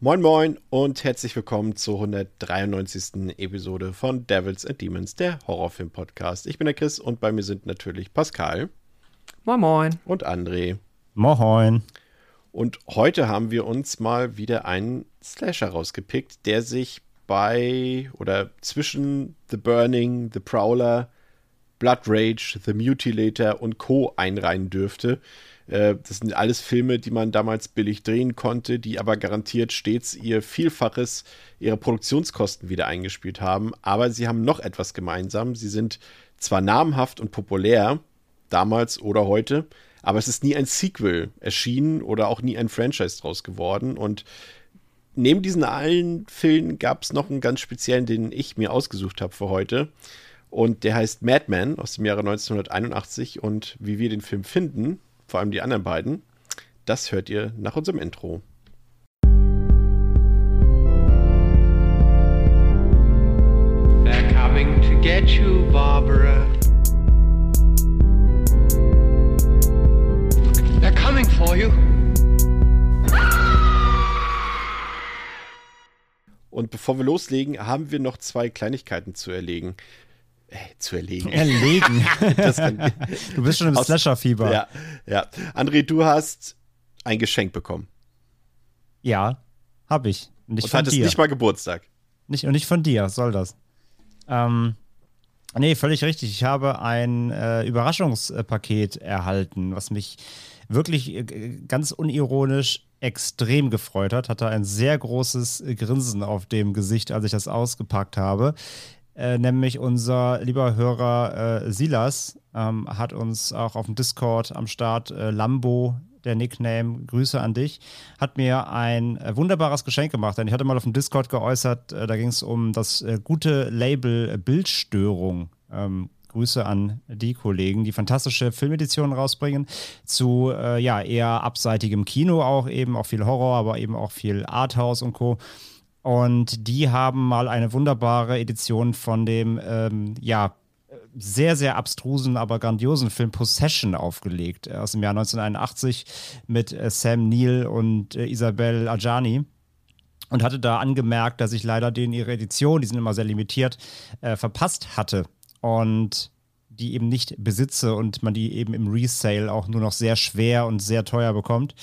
Moin Moin und herzlich willkommen zur 193. Episode von Devils and Demons, der Horrorfilm-Podcast. Ich bin der Chris und bei mir sind natürlich Pascal. Moin Moin. Und André. Moin. Und heute haben wir uns mal wieder einen Slasher rausgepickt, der sich bei oder zwischen The Burning, The Prowler, Blood Rage, The Mutilator und Co. einreihen dürfte. Äh, das sind alles Filme, die man damals billig drehen konnte, die aber garantiert stets ihr Vielfaches ihrer Produktionskosten wieder eingespielt haben. Aber sie haben noch etwas gemeinsam. Sie sind zwar namhaft und populär, damals oder heute, aber es ist nie ein Sequel erschienen oder auch nie ein Franchise draus geworden. Und neben diesen allen Filmen gab es noch einen ganz speziellen, den ich mir ausgesucht habe für heute. Und der heißt Madman aus dem Jahre 1981. Und wie wir den Film finden, vor allem die anderen beiden, das hört ihr nach unserem Intro. They're coming to get you, Barbara. They're coming for you. Und bevor wir loslegen, haben wir noch zwei Kleinigkeiten zu erlegen. Äh, zu erlegen. Erlegen. kann, du bist schon im Slasher-Fieber. Ja, ja. André, du hast ein Geschenk bekommen. Ja, hab ich. Nicht und von hattest dir. nicht mal Geburtstag. Nicht, und nicht von dir, soll das. Ähm, nee, völlig richtig. Ich habe ein äh, Überraschungspaket erhalten, was mich wirklich äh, ganz unironisch extrem gefreut hat. Hatte ein sehr großes Grinsen auf dem Gesicht, als ich das ausgepackt habe. Äh, nämlich unser lieber Hörer äh, Silas ähm, hat uns auch auf dem Discord am Start, äh, Lambo, der Nickname, Grüße an dich, hat mir ein äh, wunderbares Geschenk gemacht. Denn ich hatte mal auf dem Discord geäußert, äh, da ging es um das äh, gute Label Bildstörung. Ähm, Grüße an die Kollegen, die fantastische Filmeditionen rausbringen zu äh, ja eher abseitigem Kino auch eben, auch viel Horror, aber eben auch viel Arthouse und Co. Und die haben mal eine wunderbare Edition von dem, ähm, ja, sehr, sehr abstrusen, aber grandiosen Film Possession aufgelegt, äh, aus dem Jahr 1981 mit äh, Sam Neill und äh, Isabelle Adjani. Und hatte da angemerkt, dass ich leider den ihre Edition, die sind immer sehr limitiert, äh, verpasst hatte. Und die eben nicht besitze und man die eben im Resale auch nur noch sehr schwer und sehr teuer bekommt.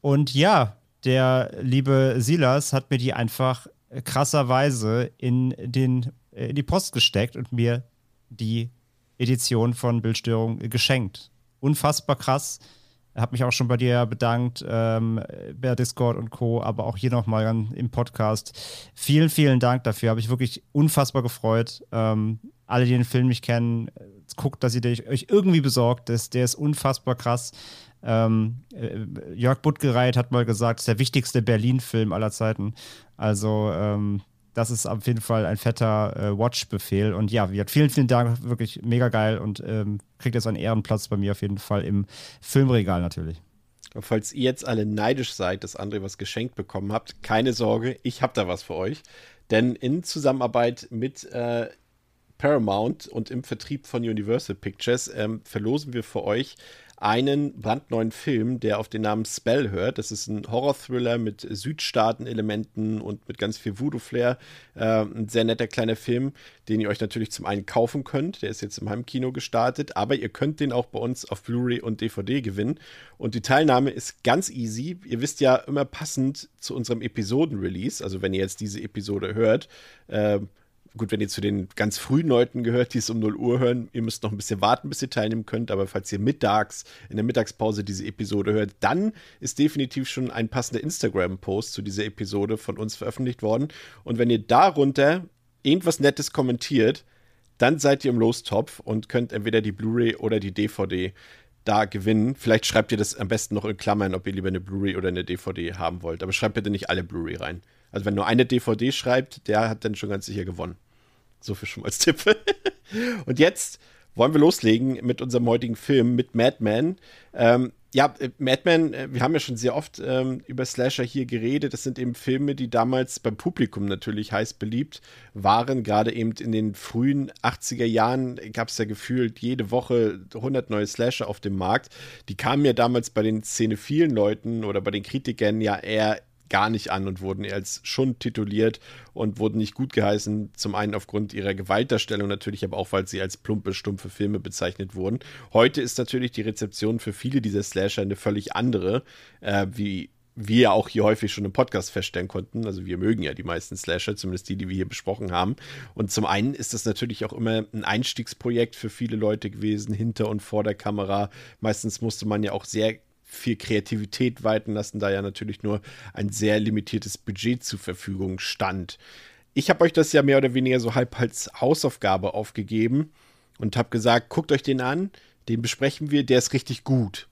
Und ja, der liebe Silas hat mir die einfach krasserweise in, den, in die Post gesteckt und mir die Edition von Bildstörung geschenkt. Unfassbar krass. Habe mich auch schon bei dir bedankt, ähm, bei Discord und Co., aber auch hier nochmal im Podcast. Vielen, vielen Dank dafür. Habe ich wirklich unfassbar gefreut. Ähm, alle, die den Film nicht kennen, guckt, dass ihr euch irgendwie besorgt. Das, der ist unfassbar krass. Ähm, äh, Jörg Buttgereit hat mal gesagt, es ist der wichtigste Berlin-Film aller Zeiten. Also, ähm, das ist auf jeden Fall ein fetter äh, Watch-Befehl. Und ja, vielen, vielen Dank, wirklich mega geil und ähm, kriegt jetzt einen Ehrenplatz bei mir auf jeden Fall im Filmregal natürlich. Und falls ihr jetzt alle neidisch seid, dass André was geschenkt bekommen habt, keine Sorge, ich habe da was für euch. Denn in Zusammenarbeit mit äh, Paramount und im Vertrieb von Universal Pictures ähm, verlosen wir für euch einen brandneuen Film, der auf den Namen Spell hört. Das ist ein Horror-Thriller mit Südstaaten-Elementen und mit ganz viel Voodoo-Flair. Äh, ein sehr netter kleiner Film, den ihr euch natürlich zum einen kaufen könnt. Der ist jetzt im Heimkino gestartet, aber ihr könnt den auch bei uns auf Blu-ray und DVD gewinnen. Und die Teilnahme ist ganz easy. Ihr wisst ja immer passend zu unserem Episoden-Release, also wenn ihr jetzt diese Episode hört, äh, gut, wenn ihr zu den ganz frühen Leuten gehört, die es um 0 Uhr hören, ihr müsst noch ein bisschen warten, bis ihr teilnehmen könnt, aber falls ihr mittags in der Mittagspause diese Episode hört, dann ist definitiv schon ein passender Instagram-Post zu dieser Episode von uns veröffentlicht worden. Und wenn ihr darunter irgendwas Nettes kommentiert, dann seid ihr im Lostopf und könnt entweder die Blu-ray oder die DVD da gewinnen. Vielleicht schreibt ihr das am besten noch in Klammern, ob ihr lieber eine Blu-ray oder eine DVD haben wollt. Aber schreibt bitte nicht alle Blu-ray rein. Also wenn nur eine DVD schreibt, der hat dann schon ganz sicher gewonnen. So viel schon mal als Tipp. Und jetzt wollen wir loslegen mit unserem heutigen Film, mit Madman. Ähm, ja, äh, Madman, äh, wir haben ja schon sehr oft ähm, über Slasher hier geredet. Das sind eben Filme, die damals beim Publikum natürlich heiß beliebt waren. Gerade eben in den frühen 80er Jahren gab es ja gefühlt jede Woche 100 neue Slasher auf dem Markt. Die kamen ja damals bei den Szene vielen Leuten oder bei den Kritikern ja eher gar nicht an und wurden als Schund tituliert und wurden nicht gut geheißen. Zum einen aufgrund ihrer Gewaltdarstellung natürlich, aber auch, weil sie als plumpe, stumpfe Filme bezeichnet wurden. Heute ist natürlich die Rezeption für viele dieser Slasher eine völlig andere, äh, wie wir ja auch hier häufig schon im Podcast feststellen konnten. Also wir mögen ja die meisten Slasher, zumindest die, die wir hier besprochen haben. Und zum einen ist das natürlich auch immer ein Einstiegsprojekt für viele Leute gewesen, hinter und vor der Kamera. Meistens musste man ja auch sehr viel Kreativität walten lassen, da ja natürlich nur ein sehr limitiertes Budget zur Verfügung stand. Ich habe euch das ja mehr oder weniger so halb als Hausaufgabe aufgegeben und habe gesagt, guckt euch den an, den besprechen wir, der ist richtig gut.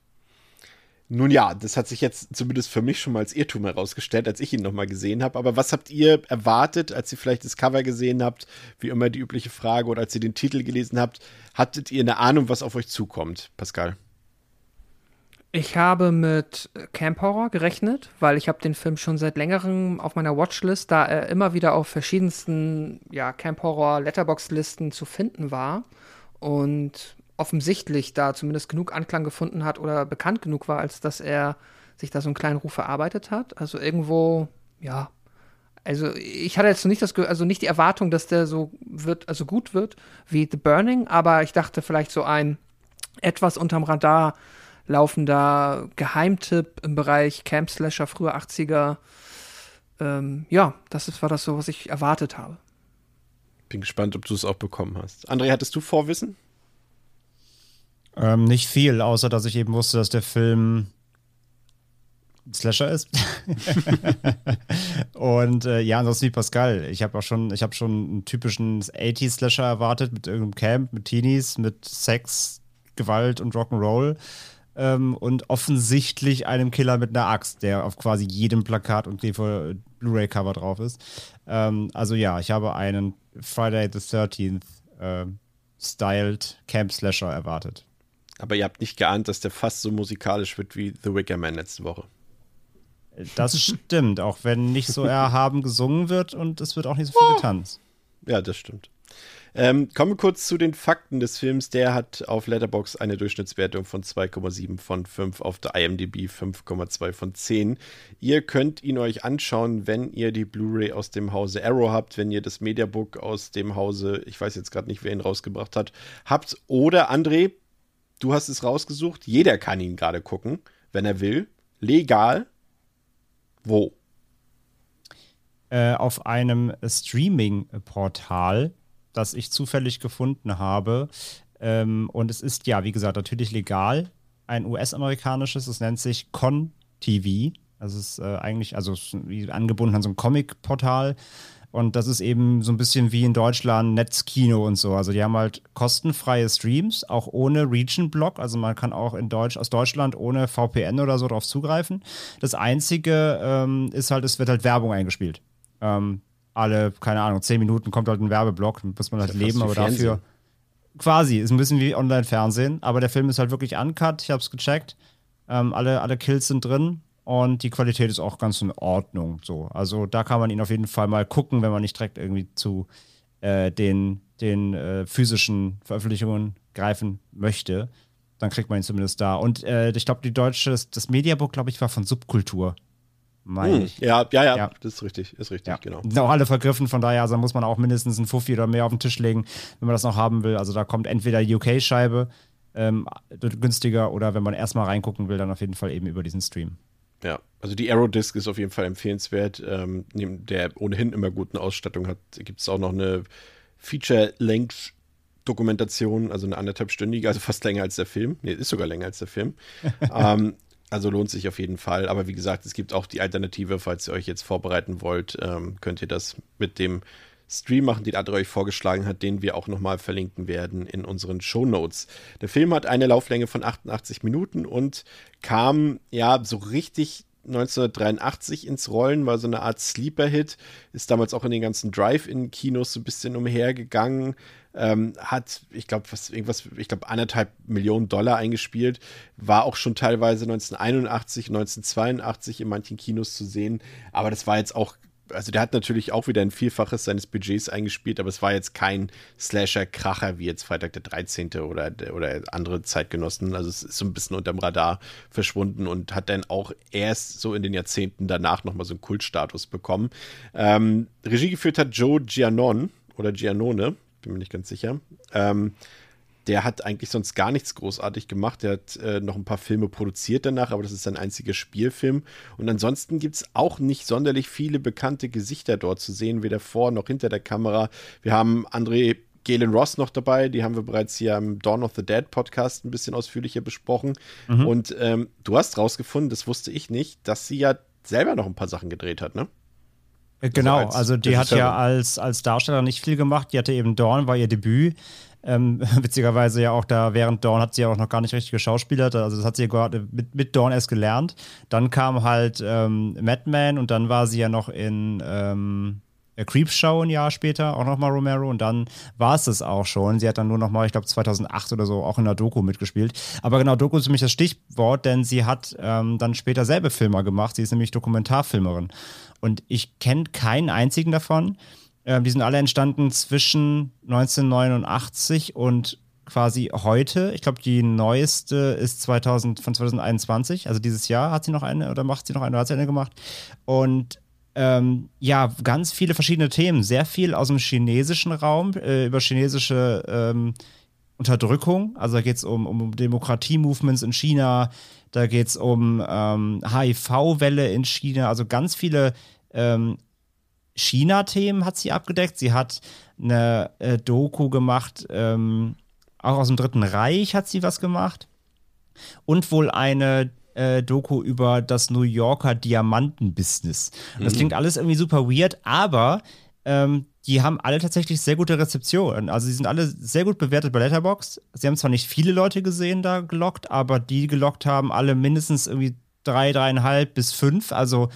Nun ja, das hat sich jetzt zumindest für mich schon mal als Irrtum herausgestellt, als ich ihn nochmal gesehen habe. Aber was habt ihr erwartet, als ihr vielleicht das Cover gesehen habt? Wie immer die übliche Frage. Oder als ihr den Titel gelesen habt, hattet ihr eine Ahnung, was auf euch zukommt, Pascal? Ich habe mit Camp Horror gerechnet, weil ich habe den Film schon seit längerem auf meiner Watchlist, da er immer wieder auf verschiedensten ja, Camp Horror Letterbox-Listen zu finden war und offensichtlich da zumindest genug Anklang gefunden hat oder bekannt genug war, als dass er sich da so einen kleinen Ruf erarbeitet hat. Also irgendwo, ja, also ich hatte jetzt nicht das, also nicht die Erwartung, dass der so wird, also gut wird wie The Burning, aber ich dachte vielleicht so ein etwas unterm Radar laufender Geheimtipp im Bereich Camp Slasher früher 80er. Ähm, ja, das ist, war das so, was ich erwartet habe. Bin gespannt, ob du es auch bekommen hast. André, hattest du Vorwissen? Ähm, nicht viel, außer dass ich eben wusste, dass der Film Slasher ist. und äh, ja, ansonsten wie Pascal. Ich habe auch schon, ich habe schon einen typischen 80 Slasher erwartet mit irgendeinem Camp, mit Teenies, mit Sex, Gewalt und Rock'n'Roll ähm, und offensichtlich einem Killer mit einer Axt, der auf quasi jedem Plakat und Blu-ray-Cover drauf ist. Ähm, also ja, ich habe einen Friday the 13th äh, styled Camp Slasher erwartet. Aber ihr habt nicht geahnt, dass der fast so musikalisch wird wie The Wicker Man letzte Woche. Das stimmt, auch wenn nicht so erhaben gesungen wird und es wird auch nicht so viel getanzt. Ja, das stimmt. Ähm, kommen wir kurz zu den Fakten des Films. Der hat auf Letterbox eine Durchschnittswertung von 2,7 von 5, auf der IMDb 5,2 von 10. Ihr könnt ihn euch anschauen, wenn ihr die Blu-ray aus dem Hause Arrow habt, wenn ihr das Mediabook aus dem Hause, ich weiß jetzt gerade nicht, wer ihn rausgebracht hat, habt. Oder André, du hast es rausgesucht. Jeder kann ihn gerade gucken, wenn er will. Legal. Wo? Äh, auf einem Streaming-Portal das ich zufällig gefunden habe. Ähm, und es ist ja, wie gesagt, natürlich legal. Ein US-amerikanisches, es nennt sich Con TV. Das ist äh, eigentlich, also wie angebunden an so ein Comic-Portal. Und das ist eben so ein bisschen wie in Deutschland Netzkino und so. Also die haben halt kostenfreie Streams, auch ohne Region-Block. Also man kann auch in Deutsch, aus Deutschland ohne VPN oder so drauf zugreifen. Das Einzige ähm, ist halt, es wird halt Werbung eingespielt. Ähm, alle, keine Ahnung, zehn Minuten kommt halt ein Werbeblock, muss man halt leben, aber Fernsehen. dafür quasi, ist ein bisschen wie Online-Fernsehen, aber der Film ist halt wirklich uncut, ich hab's gecheckt. Ähm, alle, alle Kills sind drin und die Qualität ist auch ganz in Ordnung. So. Also da kann man ihn auf jeden Fall mal gucken, wenn man nicht direkt irgendwie zu äh, den, den äh, physischen Veröffentlichungen greifen möchte. Dann kriegt man ihn zumindest da. Und äh, ich glaube, die deutsche, das Mediabook, glaube ich, war von Subkultur meine hm, ich. Ja, ja, ja, ja, das ist richtig, ist richtig, ja. genau. Sind auch alle vergriffen, von daher also muss man auch mindestens einen Fuffi oder mehr auf den Tisch legen, wenn man das noch haben will. Also da kommt entweder die UK-Scheibe ähm, günstiger oder wenn man erstmal reingucken will, dann auf jeden Fall eben über diesen Stream. Ja, also die Arrow Disc ist auf jeden Fall empfehlenswert. Ähm, neben der ohnehin immer guten Ausstattung hat, gibt es auch noch eine Feature-Length Dokumentation, also eine anderthalbstündige, also fast länger als der Film. Nee, ist sogar länger als der Film. ähm, also lohnt sich auf jeden Fall. Aber wie gesagt, es gibt auch die Alternative, falls ihr euch jetzt vorbereiten wollt, ähm, könnt ihr das mit dem Stream machen, den Adre euch vorgeschlagen hat, den wir auch nochmal verlinken werden in unseren Show Notes. Der Film hat eine Lauflänge von 88 Minuten und kam ja so richtig 1983 ins Rollen, war so eine Art Sleeper-Hit, ist damals auch in den ganzen Drive-In-Kinos so ein bisschen umhergegangen. ähm, hat, ich glaube, was irgendwas, ich glaube, anderthalb Millionen Dollar eingespielt, war auch schon teilweise 1981, 1982 in manchen Kinos zu sehen, aber das war jetzt auch also der hat natürlich auch wieder ein Vielfaches seines Budgets eingespielt, aber es war jetzt kein Slasher-Kracher wie jetzt Freitag der 13. oder, oder andere Zeitgenossen. Also es ist so ein bisschen unterm Radar verschwunden und hat dann auch erst so in den Jahrzehnten danach nochmal so einen Kultstatus bekommen. Ähm, Regie geführt hat Joe Gianon oder Giannone, bin mir nicht ganz sicher. Ähm, der hat eigentlich sonst gar nichts großartig gemacht. Der hat äh, noch ein paar Filme produziert danach, aber das ist sein einziger Spielfilm. Und ansonsten gibt es auch nicht sonderlich viele bekannte Gesichter dort zu sehen, weder vor noch hinter der Kamera. Wir haben André Galen Ross noch dabei, die haben wir bereits hier im Dawn of the Dead Podcast ein bisschen ausführlicher besprochen. Mhm. Und ähm, du hast rausgefunden, das wusste ich nicht, dass sie ja selber noch ein paar Sachen gedreht hat, ne? Äh, genau, also, als also die hat ja als, als Darsteller nicht viel gemacht. Die hatte eben Dawn, war ihr Debüt. Ähm, witzigerweise ja auch da während Dawn hat sie ja auch noch gar nicht richtig geschauspielert. Also das hat sie gerade mit, mit Dawn erst gelernt. Dann kam halt ähm, Madman und dann war sie ja noch in ähm, Creeps Show ein Jahr später, auch nochmal Romero und dann war es das auch schon. Sie hat dann nur nochmal, ich glaube 2008 oder so, auch in der Doku mitgespielt. Aber genau, Doku ist nämlich das Stichwort, denn sie hat ähm, dann später selber Filmer gemacht. Sie ist nämlich Dokumentarfilmerin. Und ich kenne keinen einzigen davon. Ähm, die sind alle entstanden zwischen 1989 und quasi heute. Ich glaube, die neueste ist 2000, von 2021, also dieses Jahr hat sie noch eine oder macht sie noch eine oder hat sie eine gemacht. Und ähm, ja, ganz viele verschiedene Themen, sehr viel aus dem chinesischen Raum, äh, über chinesische ähm, Unterdrückung. Also da geht es um, um Demokratie-Movements in China, da geht es um ähm, HIV-Welle in China, also ganz viele ähm, China-Themen hat sie abgedeckt. Sie hat eine äh, Doku gemacht, ähm, auch aus dem Dritten Reich hat sie was gemacht. Und wohl eine äh, Doku über das New Yorker Diamantenbusiness. Das mhm. klingt alles irgendwie super weird, aber ähm, die haben alle tatsächlich sehr gute Rezeptionen. Also, sie sind alle sehr gut bewertet bei Letterboxd. Sie haben zwar nicht viele Leute gesehen da gelockt, aber die gelockt haben alle mindestens irgendwie drei, dreieinhalb bis fünf. Also,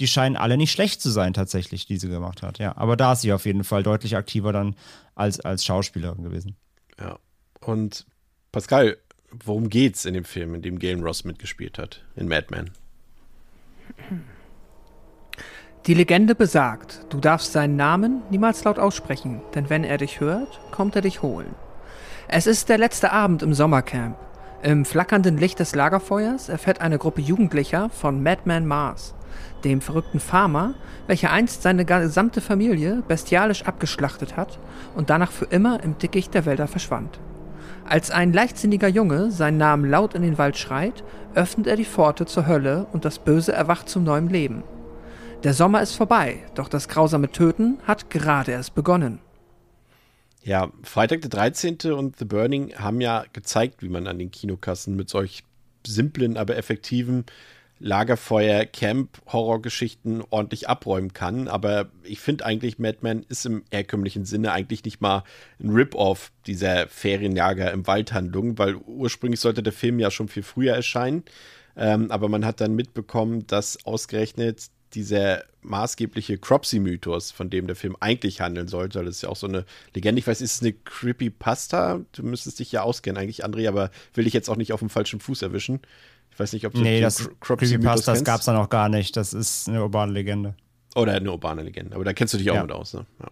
die scheinen alle nicht schlecht zu sein, tatsächlich, die sie gemacht hat. Ja, aber da ist sie auf jeden Fall deutlich aktiver dann als, als Schauspielerin gewesen. Ja. Und Pascal, worum geht's in dem Film, in dem Galen Ross mitgespielt hat, in Mad Men? Die Legende besagt, du darfst seinen Namen niemals laut aussprechen, denn wenn er dich hört, kommt er dich holen. Es ist der letzte Abend im Sommercamp. Im flackernden Licht des Lagerfeuers erfährt eine Gruppe Jugendlicher von Madman Mars, dem verrückten Farmer, welcher einst seine gesamte Familie bestialisch abgeschlachtet hat und danach für immer im Dickicht der Wälder verschwand. Als ein leichtsinniger Junge seinen Namen laut in den Wald schreit, öffnet er die Pforte zur Hölle und das Böse erwacht zum neuen Leben. Der Sommer ist vorbei, doch das grausame Töten hat gerade erst begonnen. Ja, Freitag der 13. und The Burning haben ja gezeigt, wie man an den Kinokassen mit solch simplen, aber effektiven Lagerfeuer, Camp, Horrorgeschichten ordentlich abräumen kann. Aber ich finde eigentlich, Madman ist im herkömmlichen Sinne eigentlich nicht mal ein Rip-Off dieser Ferienlager im Waldhandlung, weil ursprünglich sollte der Film ja schon viel früher erscheinen. Ähm, aber man hat dann mitbekommen, dass ausgerechnet dieser maßgebliche Cropsy-Mythos, von dem der Film eigentlich handeln sollte, das ist ja auch so eine Legende. Ich weiß, ist es eine Creepypasta? Du müsstest dich ja auskennen, eigentlich, André, aber will ich jetzt auch nicht auf dem falschen Fuß erwischen. Ich weiß nicht, ob du nee, das Creepypastas gab es da noch gar nicht. Das ist eine urbane Legende. Oder eine urbane Legende. Aber da kennst du dich auch ja. mit aus, ne? Ja.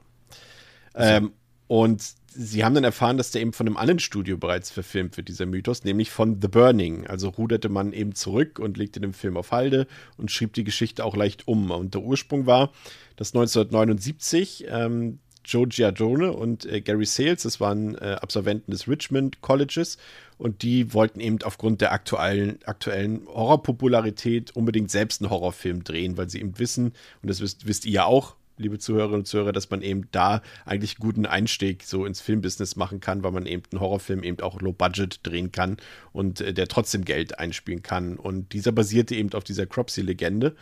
Ähm, und sie haben dann erfahren, dass der eben von einem anderen Studio bereits verfilmt wird, dieser Mythos, nämlich von The Burning. Also ruderte man eben zurück und legte den Film auf Halde und schrieb die Geschichte auch leicht um. Und der Ursprung war, dass 1979 ähm, Joe Giardone und äh, Gary Sales, das waren äh, Absolventen des Richmond Colleges, und die wollten eben aufgrund der aktuellen, aktuellen Horrorpopularität unbedingt selbst einen Horrorfilm drehen, weil sie eben wissen, und das wisst, wisst ihr ja auch, liebe Zuhörerinnen und Zuhörer, dass man eben da eigentlich guten Einstieg so ins Filmbusiness machen kann, weil man eben einen Horrorfilm eben auch low budget drehen kann und äh, der trotzdem Geld einspielen kann. Und dieser basierte eben auf dieser Cropsy-Legende.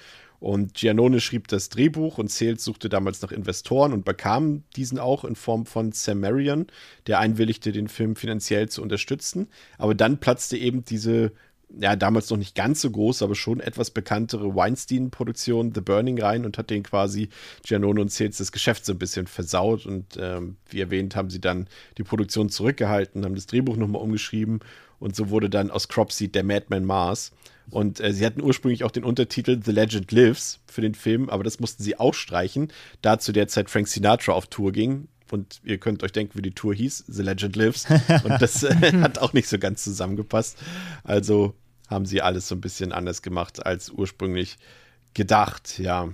Und Giannone schrieb das Drehbuch und Sales suchte damals nach Investoren und bekam diesen auch in Form von Sam Marion, der einwilligte, den Film finanziell zu unterstützen. Aber dann platzte eben diese ja, damals noch nicht ganz so groß, aber schon etwas bekanntere Weinstein-Produktion The Burning rein und hat den quasi Giannone und Sales das Geschäft so ein bisschen versaut. Und ähm, wie erwähnt, haben sie dann die Produktion zurückgehalten, haben das Drehbuch nochmal umgeschrieben und so wurde dann aus Cropseed der Madman Mars. Und äh, sie hatten ursprünglich auch den Untertitel The Legend Lives für den Film, aber das mussten sie auch streichen, da zu der Zeit Frank Sinatra auf Tour ging. Und ihr könnt euch denken, wie die Tour hieß, The Legend Lives. Und das äh, hat auch nicht so ganz zusammengepasst. Also haben sie alles so ein bisschen anders gemacht als ursprünglich gedacht, ja.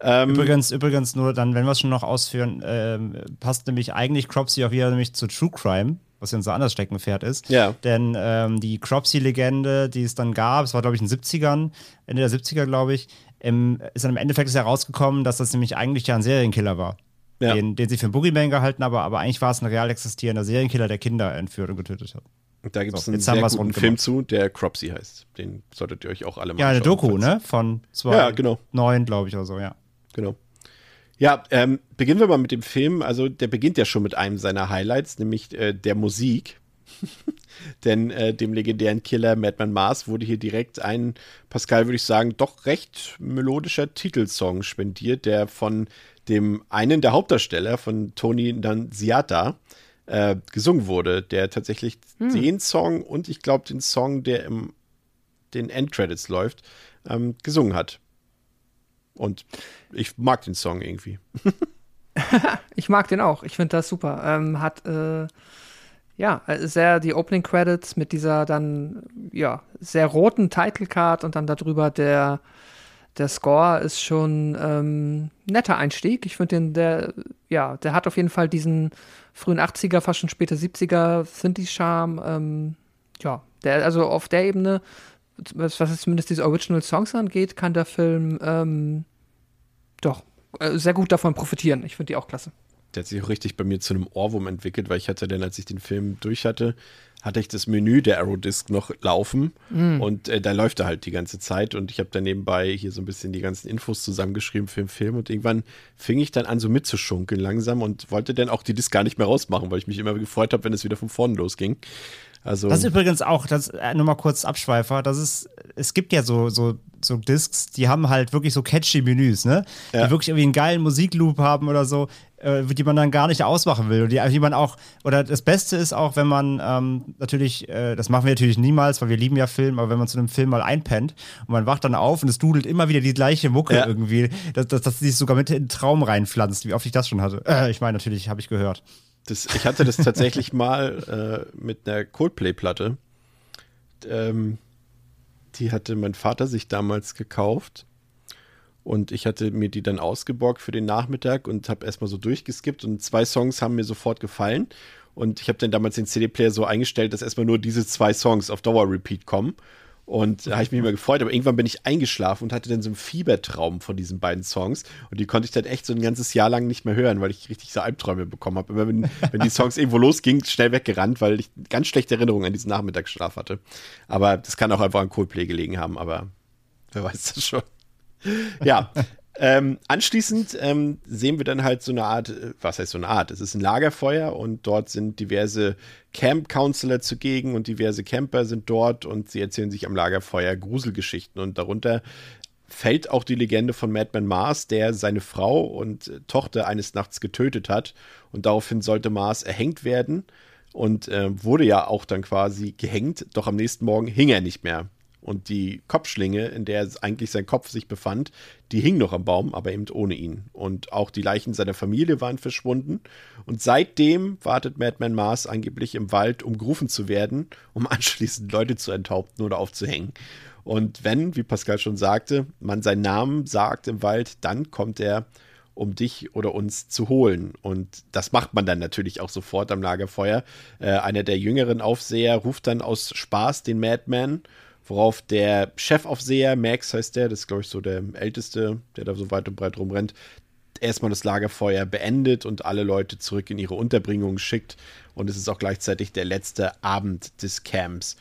Ähm, übrigens, übrigens nur dann, wenn wir es schon noch ausführen, ähm, passt nämlich eigentlich Cropsy auch wieder nämlich zu True Crime, was ja unser anderes Steckenpferd ist. Ja. Denn ähm, die Cropsy-Legende, die es dann gab, es war glaube ich in den 70ern, Ende der 70er glaube ich, im, ist dann im Endeffekt herausgekommen, dass das nämlich eigentlich ja ein Serienkiller war. Ja. Den, den sie für einen Boogeyman gehalten haben, aber eigentlich war es ein real existierender Serienkiller, der Kinder entführt und getötet hat. Da gibt es so, einen sehr guten Film zu, der Cropsy heißt. Den solltet ihr euch auch alle mal Ja, eine Doku, ne? Von zwei, ja, genau. neun, glaube ich, oder so, ja. Genau. Ja, ähm, beginnen wir mal mit dem Film. Also, der beginnt ja schon mit einem seiner Highlights, nämlich äh, der Musik. Denn äh, dem legendären Killer Madman Mars wurde hier direkt ein, Pascal würde ich sagen, doch recht melodischer Titelsong spendiert, der von dem einen der Hauptdarsteller, von Tony Nanziata, äh, gesungen wurde, der tatsächlich hm. den Song und ich glaube den Song, der im den Endcredits läuft, ähm, gesungen hat. Und ich mag den Song irgendwie. ich mag den auch. Ich finde das super. Ähm, hat äh, ja sehr die Opening Credits mit dieser dann ja sehr roten Title Card und dann darüber der der Score ist schon ähm, netter Einstieg. Ich finde den, der, ja, der hat auf jeden Fall diesen frühen 80er, fast schon später 70er Synthi-Charme. Ähm, ja, der, also auf der Ebene, was, was zumindest diese Original Songs angeht, kann der Film ähm, doch äh, sehr gut davon profitieren. Ich finde die auch klasse. Der hat sich auch richtig bei mir zu einem Ohrwurm entwickelt, weil ich hatte dann, als ich den Film durch hatte, hatte ich das Menü der Aerodisc noch laufen mm. und äh, da läuft er halt die ganze Zeit und ich habe dann nebenbei hier so ein bisschen die ganzen Infos zusammengeschrieben für den Film und irgendwann fing ich dann an so mitzuschunkeln langsam und wollte dann auch die Disc gar nicht mehr rausmachen, weil ich mich immer gefreut habe, wenn es wieder von vorne losging. Also das ist übrigens auch, das äh, nur mal kurz Abschweifer, das ist, es gibt ja so, so, so Discs, die haben halt wirklich so catchy Menüs, ne? Ja. Die wirklich irgendwie einen geilen Musikloop haben oder so, äh, die man dann gar nicht ausmachen will. Und die, die man auch, oder das Beste ist auch, wenn man ähm, natürlich, äh, das machen wir natürlich niemals, weil wir lieben ja Film, aber wenn man zu einem Film mal einpennt und man wacht dann auf und es dudelt immer wieder die gleiche Mucke ja. irgendwie, dass, dass, dass sich sogar mit in den Traum reinpflanzt, wie oft ich das schon hatte. Äh, ich meine, natürlich habe ich gehört. Das, ich hatte das tatsächlich mal äh, mit einer Coldplay-Platte. Ähm, die hatte mein Vater sich damals gekauft. Und ich hatte mir die dann ausgeborgt für den Nachmittag und habe erstmal so durchgeskippt. Und zwei Songs haben mir sofort gefallen. Und ich habe dann damals den CD-Player so eingestellt, dass erstmal nur diese zwei Songs auf Dauer-Repeat kommen. Und da habe ich mich immer gefreut, aber irgendwann bin ich eingeschlafen und hatte dann so einen Fiebertraum von diesen beiden Songs. Und die konnte ich dann echt so ein ganzes Jahr lang nicht mehr hören, weil ich richtig so Albträume bekommen habe. Immer wenn, wenn die Songs irgendwo losgingen, schnell weggerannt, weil ich ganz schlechte Erinnerungen an diesen Nachmittagsschlaf hatte. Aber das kann auch einfach an Coldplay gelegen haben, aber wer weiß das schon. Ja, ähm, anschließend ähm, sehen wir dann halt so eine Art, äh, was heißt so eine Art? Es ist ein Lagerfeuer und dort sind diverse Camp-Counselor zugegen und diverse Camper sind dort und sie erzählen sich am Lagerfeuer Gruselgeschichten und darunter fällt auch die Legende von Madman Mars, der seine Frau und äh, Tochter eines Nachts getötet hat und daraufhin sollte Mars erhängt werden und äh, wurde ja auch dann quasi gehängt, doch am nächsten Morgen hing er nicht mehr. Und die Kopfschlinge, in der eigentlich sein Kopf sich befand, die hing noch am Baum, aber eben ohne ihn. Und auch die Leichen seiner Familie waren verschwunden. Und seitdem wartet Madman Mars angeblich im Wald, um gerufen zu werden, um anschließend Leute zu enthaupten oder aufzuhängen. Und wenn, wie Pascal schon sagte, man seinen Namen sagt im Wald, dann kommt er, um dich oder uns zu holen. Und das macht man dann natürlich auch sofort am Lagerfeuer. Äh, einer der jüngeren Aufseher ruft dann aus Spaß den Madman worauf der Chefaufseher, Max heißt der, das ist glaube ich so der älteste, der da so weit und breit rumrennt, erstmal das Lagerfeuer beendet und alle Leute zurück in ihre Unterbringung schickt. Und es ist auch gleichzeitig der letzte Abend des Camps.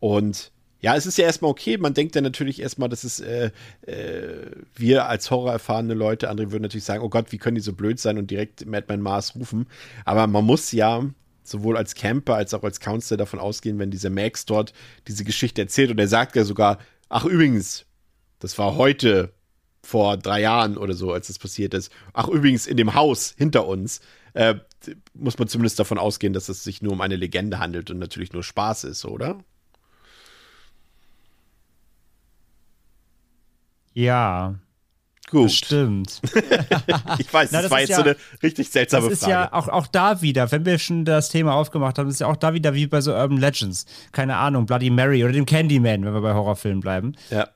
Und ja, es ist ja erstmal okay. Man denkt ja natürlich erstmal, dass es äh, äh, wir als Horror erfahrene Leute, andere würden natürlich sagen, oh Gott, wie können die so blöd sein und direkt Madman Mars rufen. Aber man muss ja sowohl als Camper als auch als Counselor davon ausgehen, wenn dieser Max dort diese Geschichte erzählt und er sagt ja sogar, ach übrigens, das war heute vor drei Jahren oder so, als das passiert ist. Ach übrigens, in dem Haus hinter uns äh, muss man zumindest davon ausgehen, dass es sich nur um eine Legende handelt und natürlich nur Spaß ist, oder? Ja. Gut. Stimmt. ich weiß, Na, das, das war jetzt ja- so eine richtig seltsame Das ist Frage. ja auch, auch da wieder, wenn wir schon das Thema aufgemacht haben, ist ja auch da wieder wie bei so Urban Legends. Keine Ahnung, Bloody Mary oder dem Candyman, wenn wir bei Horrorfilmen bleiben. ja.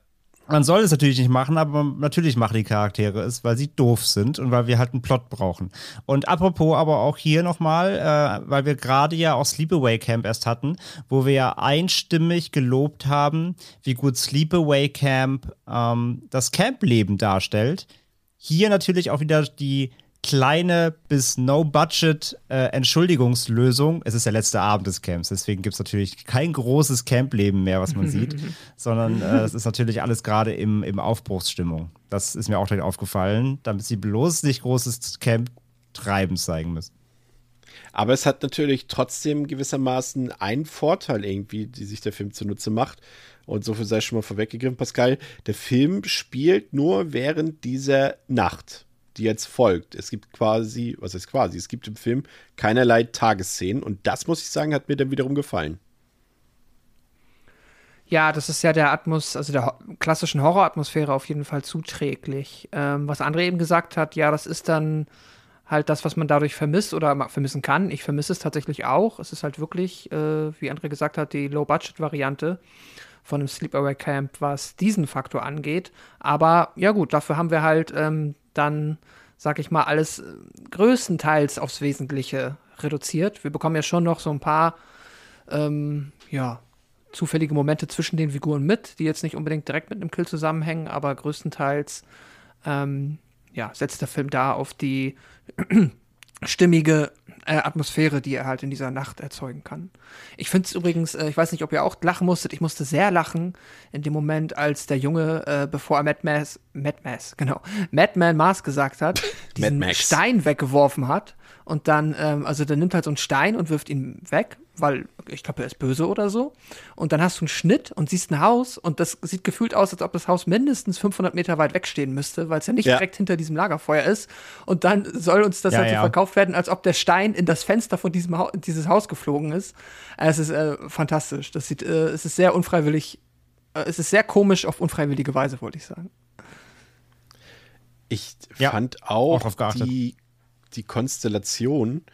Man soll es natürlich nicht machen, aber natürlich machen die Charaktere es, weil sie doof sind und weil wir halt einen Plot brauchen. Und apropos aber auch hier nochmal, äh, weil wir gerade ja auch Sleepaway Camp erst hatten, wo wir ja einstimmig gelobt haben, wie gut Sleepaway Camp ähm, das Campleben darstellt. Hier natürlich auch wieder die kleine bis No-Budget äh, Entschuldigungslösung. Es ist der letzte Abend des Camps, deswegen gibt es natürlich kein großes Campleben mehr, was man sieht, sondern äh, es ist natürlich alles gerade im, im Aufbruchsstimmung. Das ist mir auch direkt aufgefallen, damit sie bloß nicht großes Camp-Treiben zeigen müssen. Aber es hat natürlich trotzdem gewissermaßen einen Vorteil irgendwie, die sich der Film zunutze macht. Und so viel sei schon mal vorweggegriffen, Pascal. Der Film spielt nur während dieser Nacht, die jetzt folgt. Es gibt quasi, was heißt quasi, es gibt im Film keinerlei Tagesszenen. Und das, muss ich sagen, hat mir dann wiederum gefallen. Ja, das ist ja der Atmos, also der klassischen Horroratmosphäre auf jeden Fall zuträglich. Ähm, was André eben gesagt hat, ja, das ist dann halt das, was man dadurch vermisst oder vermissen kann. Ich vermisse es tatsächlich auch. Es ist halt wirklich, äh, wie André gesagt hat, die Low-Budget-Variante von einem Sleepaway Camp, was diesen Faktor angeht. Aber ja gut, dafür haben wir halt ähm, dann, sag ich mal, alles äh, größtenteils aufs Wesentliche reduziert. Wir bekommen ja schon noch so ein paar, ähm, ja, zufällige Momente zwischen den Figuren mit, die jetzt nicht unbedingt direkt mit einem Kill zusammenhängen, aber größtenteils ähm, ja, setzt der Film da auf die stimmige äh, Atmosphäre, die er halt in dieser Nacht erzeugen kann. Ich finde es übrigens, äh, ich weiß nicht, ob ihr auch lachen musstet, ich musste sehr lachen in dem Moment, als der Junge, äh, bevor er Mad Max, Mad Max, genau, Madman Mars gesagt hat, diesen. Stein weggeworfen hat und dann, ähm, also der nimmt halt so einen Stein und wirft ihn weg, weil ich glaube, er ist böse oder so. Und dann hast du einen Schnitt und siehst ein Haus und das sieht gefühlt aus, als ob das Haus mindestens 500 Meter weit wegstehen müsste, weil es ja nicht Ja. direkt hinter diesem Lagerfeuer ist. Und dann soll uns das Ja, halt so ja. verkauft werden, als ob der Stein in das Fenster von diesem Hau dieses Haus geflogen ist. Es ist äh, fantastisch. Das sieht, äh, es ist sehr unfreiwillig, äh, es ist sehr komisch auf unfreiwillige Weise, wollte ich sagen. Ich Ja, fand auch auch, die, die Konstellation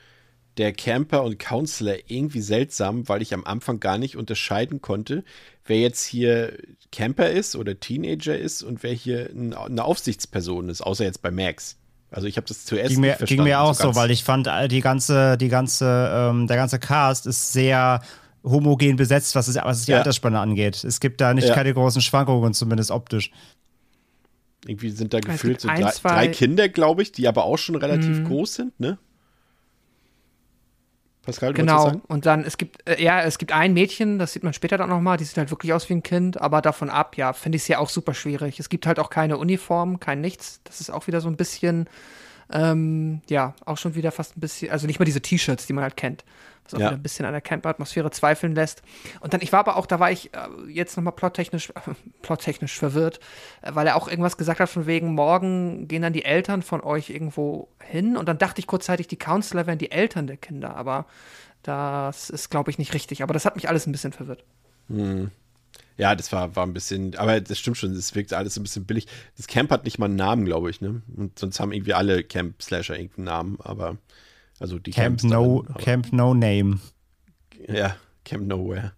der Camper und Counselor irgendwie seltsam, weil ich am Anfang gar nicht unterscheiden konnte, wer jetzt hier Camper ist oder Teenager ist und wer hier ein, eine Aufsichtsperson ist, außer jetzt bei Max. Also ich habe das zuerst Ging mir, nicht verstanden. ging mir auch so, ganz. weil ich fand, all die ganze, die ganze, ähm, der ganze Cast ist sehr homogen besetzt, was, es, was die Ja. Altersspanne angeht. Es gibt da nicht Ja. keine großen Schwankungen, zumindest optisch. Irgendwie sind da gibt gefühlt so ein, drei, drei Kinder, glaube ich, die aber auch schon relativ Mhm. groß sind, ne? Pascal, du Genau. sagen? Und dann, es gibt, äh, ja, es gibt ein Mädchen, das sieht man später dann nochmal, die sieht halt wirklich aus wie ein Kind, aber davon ab, ja, finde ich es ja auch super schwierig. Es gibt halt auch keine Uniform, kein nichts. Das ist auch wieder so ein bisschen, ähm, ja, auch schon wieder fast ein bisschen, also nicht mal diese T-Shirts, die man halt kennt. Was auch Ja. wieder ein bisschen an der Camp-Atmosphäre zweifeln lässt. Und dann, ich war aber auch, da war ich äh, jetzt nochmal plottechnisch, plottechnisch verwirrt, äh, weil er auch irgendwas gesagt hat von wegen, morgen gehen dann die Eltern von euch irgendwo hin. Und dann dachte ich kurzzeitig, die Counselor wären die Eltern der Kinder, aber das ist, glaube ich, nicht richtig. Aber das hat mich alles ein bisschen verwirrt. Ja, das war, war ein bisschen, aber das stimmt schon, das wirkt alles ein bisschen billig. Das Camp hat nicht mal einen Namen, glaube ich, ne? Und sonst haben irgendwie alle Camp-Slasher irgendeinen Namen, aber also die Camp Camps No, aber- Camp No Name. Ja, Camp Nowhere.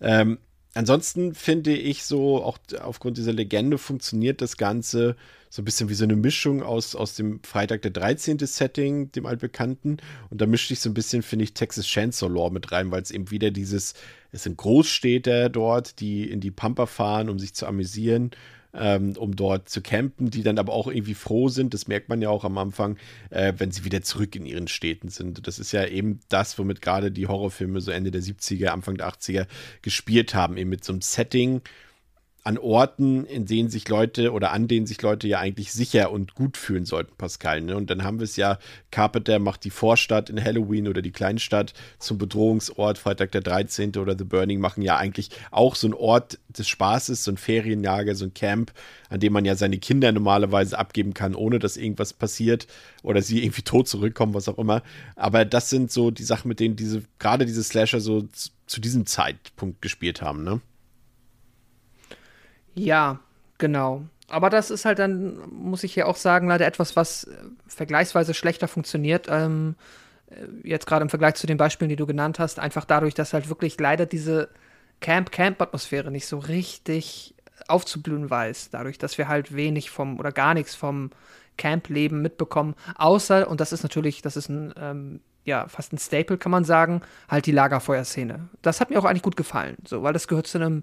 Ähm, ansonsten finde ich so, auch aufgrund dieser Legende funktioniert das Ganze so ein bisschen wie so eine Mischung aus, aus dem Freitag der 13. Setting, dem altbekannten. Und da mischt sich so ein bisschen, finde ich, Texas Chainsaw Law mit rein, weil es eben wieder dieses, es sind Großstädter dort, die in die Pampa fahren, um sich zu amüsieren. Ähm, um dort zu campen, die dann aber auch irgendwie froh sind, das merkt man ja auch am Anfang, äh, wenn sie wieder zurück in ihren Städten sind. Das ist ja eben das, womit gerade die Horrorfilme so Ende der 70er, Anfang der 80er gespielt haben, eben mit so einem Setting, an Orten, in denen sich Leute oder an denen sich Leute ja eigentlich sicher und gut fühlen sollten, Pascal. Ne? Und dann haben wir es ja, Carpenter macht die Vorstadt in Halloween oder die Kleinstadt zum Bedrohungsort, Freitag der 13. oder The Burning machen ja eigentlich auch so ein Ort des Spaßes, so ein Ferienlager, so ein Camp, an dem man ja seine Kinder normalerweise abgeben kann, ohne dass irgendwas passiert oder sie irgendwie tot zurückkommen, was auch immer. Aber das sind so die Sachen, mit denen diese, gerade diese Slasher so zu diesem Zeitpunkt gespielt haben, ne? Ja, genau. Aber das ist halt dann, muss ich ja auch sagen, leider etwas, was äh, vergleichsweise schlechter funktioniert. Ähm, äh, jetzt gerade im Vergleich zu den Beispielen, die du genannt hast, einfach dadurch, dass halt wirklich leider diese Camp-Camp-Atmosphäre nicht so richtig aufzublühen weiß. Dadurch, dass wir halt wenig vom oder gar nichts vom Camp-Leben mitbekommen. Außer, und das ist natürlich, das ist ein, ähm, ja, fast ein Staple, kann man sagen, halt die Lagerfeuerszene. Das hat mir auch eigentlich gut gefallen, so, weil das gehört zu einem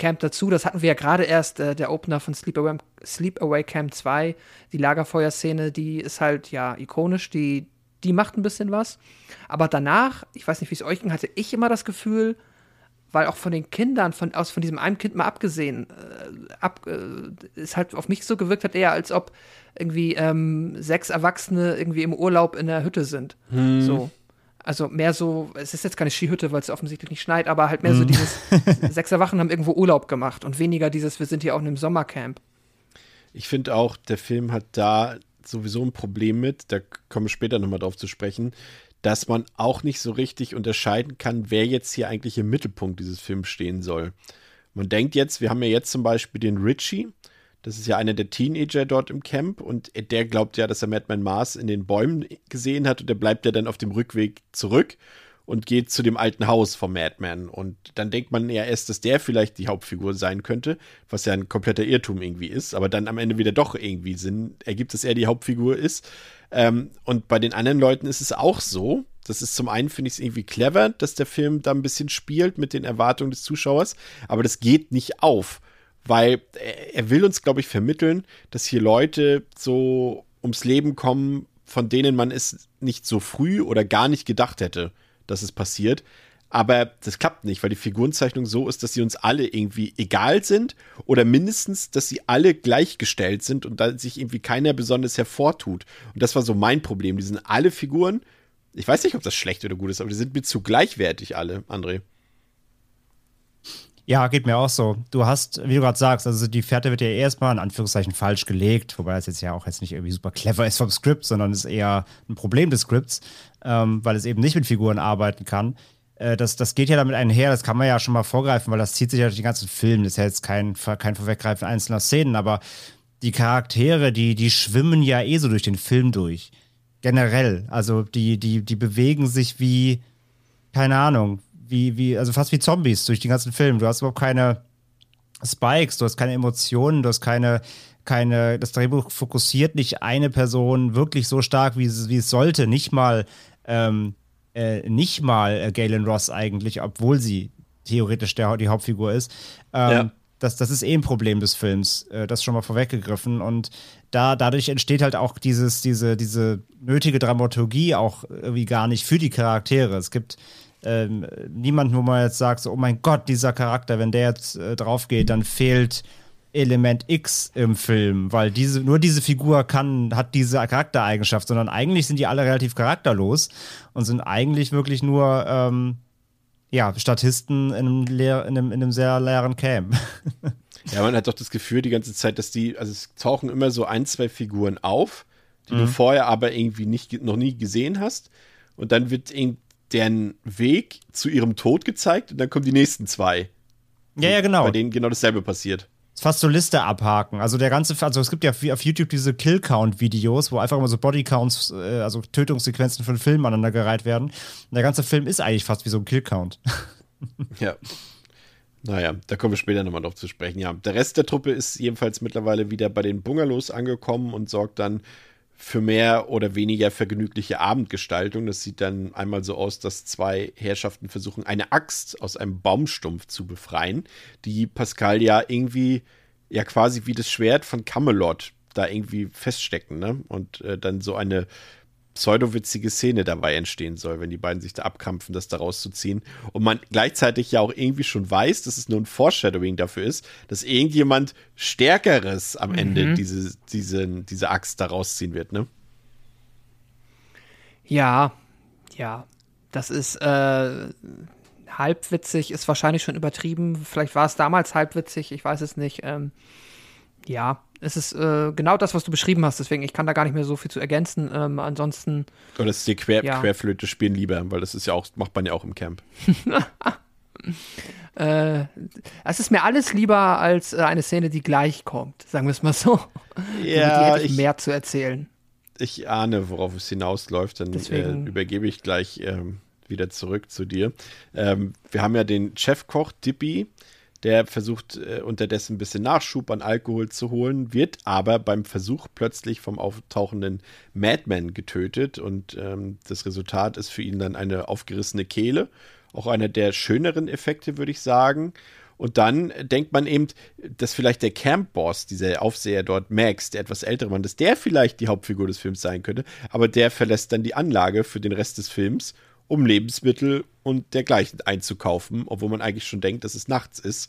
Camp dazu. Das hatten wir ja gerade erst, äh, der Opener von Sleepaway, Sleepaway Camp 2, die Lagerfeuerszene, die ist halt ja ikonisch, die, die macht ein bisschen was. Aber danach, ich weiß nicht, wie es euch ging, hatte ich immer das Gefühl, weil auch von den Kindern, von, aus von diesem einen Kind mal abgesehen, äh, ab, äh, ist halt auf mich so gewirkt hat, eher als ob irgendwie ähm, sechs Erwachsene irgendwie im Urlaub in der Hütte sind. Hm. So. Also mehr so, es ist jetzt keine Skihütte, weil es offensichtlich nicht schneit, aber halt mehr so mhm. dieses, sechs Erwachen haben irgendwo Urlaub gemacht und weniger dieses, wir sind hier auch in einem Sommercamp. Ich finde auch, der Film hat da sowieso ein Problem mit, da kommen wir später nochmal drauf zu sprechen, dass man auch nicht so richtig unterscheiden kann, wer jetzt hier eigentlich im Mittelpunkt dieses Films stehen soll. Man denkt jetzt, wir haben ja jetzt zum Beispiel den Richie, das ist ja einer der Teenager dort im Camp und der glaubt ja, dass er Madman Mars in den Bäumen gesehen hat und der bleibt ja dann auf dem Rückweg zurück und geht zu dem alten Haus vom Madman. Und dann denkt man ja erst, dass der vielleicht die Hauptfigur sein könnte, was ja ein kompletter Irrtum irgendwie ist, aber dann am Ende wieder doch irgendwie Sinn ergibt, dass er die Hauptfigur ist. Ähm, und bei den anderen Leuten ist es auch so. Das ist zum einen, finde ich es irgendwie clever, dass der Film da ein bisschen spielt mit den Erwartungen des Zuschauers, aber das geht nicht auf weil er will uns, glaube ich, vermitteln, dass hier Leute so ums Leben kommen, von denen man es nicht so früh oder gar nicht gedacht hätte, dass es passiert. Aber das klappt nicht, weil die Figurenzeichnung so ist, dass sie uns alle irgendwie egal sind oder mindestens, dass sie alle gleichgestellt sind und da sich irgendwie keiner besonders hervortut. Und das war so mein Problem. Die sind alle Figuren, ich weiß nicht, ob das schlecht oder gut ist, aber die sind mir zu gleichwertig alle, André. Ja, geht mir auch so. Du hast, wie du gerade sagst, also die Fährte wird ja erstmal in Anführungszeichen falsch gelegt, wobei das jetzt ja auch jetzt nicht irgendwie super clever ist vom Skript, sondern ist eher ein Problem des Skripts, ähm, weil es eben nicht mit Figuren arbeiten kann. Äh, das, das geht ja damit einher, das kann man ja schon mal vorgreifen, weil das zieht sich ja durch den ganzen Film. Das ist ja jetzt kein, kein Vorweggreifen einzelner Szenen, aber die Charaktere, die, die schwimmen ja eh so durch den Film durch. Generell. Also die, die, die bewegen sich wie, keine Ahnung, wie, wie, also fast wie Zombies durch den ganzen Film. Du hast überhaupt keine Spikes, du hast keine Emotionen, du hast keine, keine, das Drehbuch fokussiert nicht eine Person wirklich so stark, wie es, wie es sollte. Nicht mal, ähm, äh, nicht mal äh, Galen Ross eigentlich, obwohl sie theoretisch der, die Hauptfigur ist. Ähm, ja. das, das ist eh ein Problem des Films, äh, das schon mal vorweggegriffen. Und da, dadurch entsteht halt auch dieses, diese, diese nötige Dramaturgie auch irgendwie gar nicht für die Charaktere. Es gibt ähm, niemanden, wo man jetzt sagt, so, oh mein Gott, dieser Charakter, wenn der jetzt äh, drauf geht, dann fehlt Element X im Film, weil diese, nur diese Figur kann, hat diese Charaktereigenschaft, sondern eigentlich sind die alle relativ charakterlos und sind eigentlich wirklich nur ähm, ja, Statisten in einem, leer, in, einem, in einem sehr leeren Camp. ja, man hat doch das Gefühl die ganze Zeit, dass die, also es tauchen immer so ein, zwei Figuren auf, die mhm. du vorher aber irgendwie nicht, noch nie gesehen hast. Und dann wird irgendwie deren Weg zu ihrem Tod gezeigt und dann kommen die nächsten zwei. Ja, ja, genau. Bei denen genau dasselbe passiert. Fast so Liste abhaken. Also der ganze, also es gibt ja auf YouTube diese Kill-Count-Videos, wo einfach immer so Body-Counts, äh, also Tötungssequenzen von Filmen aneinandergereiht werden. Und der ganze Film ist eigentlich fast wie so ein Kill-Count. ja. Naja, da kommen wir später nochmal drauf zu sprechen. Ja, der Rest der Truppe ist jedenfalls mittlerweile wieder bei den Bungalows angekommen und sorgt dann für mehr oder weniger vergnügliche Abendgestaltung. Das sieht dann einmal so aus, dass zwei Herrschaften versuchen, eine Axt aus einem Baumstumpf zu befreien, die Pascal ja irgendwie, ja quasi wie das Schwert von Camelot da irgendwie feststecken, ne? Und äh, dann so eine pseudowitzige Szene dabei entstehen soll, wenn die beiden sich da abkrampfen, das da rauszuziehen. Und man gleichzeitig ja auch irgendwie schon weiß, dass es nur ein Foreshadowing dafür ist, dass irgendjemand Stärkeres am Ende Mhm. diese, diese, diese Axt da rausziehen wird, ne? Ja, ja. Das ist äh, halbwitzig, ist wahrscheinlich schon übertrieben. Vielleicht war es damals halbwitzig, ich weiß es nicht. Ähm, ja, es ist äh, genau das, was du beschrieben hast. Deswegen, ich kann da gar nicht mehr so viel zu ergänzen. Ähm, ansonsten, Oder ist dir Quer, Ja. Querflöte spielen lieber, weil das ist ja auch, macht man ja auch im Camp. äh, es ist mir alles lieber als äh, eine Szene, die gleich kommt. Sagen wir es mal so. Die hätte ich, mehr zu erzählen. ich ahne, worauf es hinausläuft. Dann äh, übergebe ich gleich ähm, wieder zurück zu dir. Ähm, wir haben ja den Chefkoch Dippy, der versucht äh, unterdessen ein bisschen Nachschub an Alkohol zu holen, wird aber beim Versuch plötzlich vom auftauchenden Madman getötet und ähm, das Resultat ist für ihn dann eine aufgerissene Kehle. Auch einer der schöneren Effekte, würde ich sagen. Und dann denkt man eben, dass vielleicht der Camp-Boss, dieser Aufseher dort, Max, der etwas ältere Mann, dass der vielleicht die Hauptfigur des Films sein könnte. Aber der verlässt dann die Anlage für den Rest des Films, um Lebensmittel und dergleichen einzukaufen, obwohl man eigentlich schon denkt, dass es nachts ist.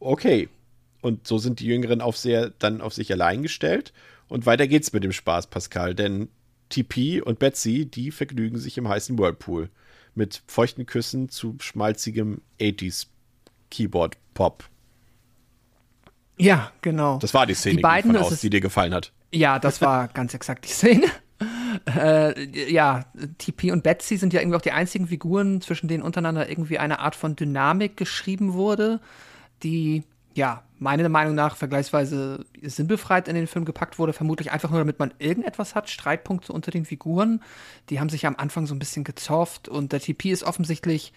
Okay. Und so sind die jüngeren Aufseher dann auf sich allein gestellt. Und weiter geht's mit dem Spaß, Pascal. Denn TP und Betsy, die vergnügen sich im heißen Whirlpool. Mit feuchten Küssen zu schmalzigem 80s Keyboard-Pop. Ja, genau. Das war die Szene, Die beiden, aus, die dir gefallen hat. Ja, das war ganz exakt die Szene. Äh, ja, TP und Betsy sind ja irgendwie auch die einzigen Figuren, zwischen denen untereinander irgendwie eine Art von Dynamik geschrieben wurde, die, ja, meiner Meinung nach vergleichsweise sinnbefreit in den Film gepackt wurde, vermutlich einfach nur, damit man irgendetwas hat, Streitpunkte unter den Figuren. Die haben sich ja am Anfang so ein bisschen gezofft und der TP ist offensichtlich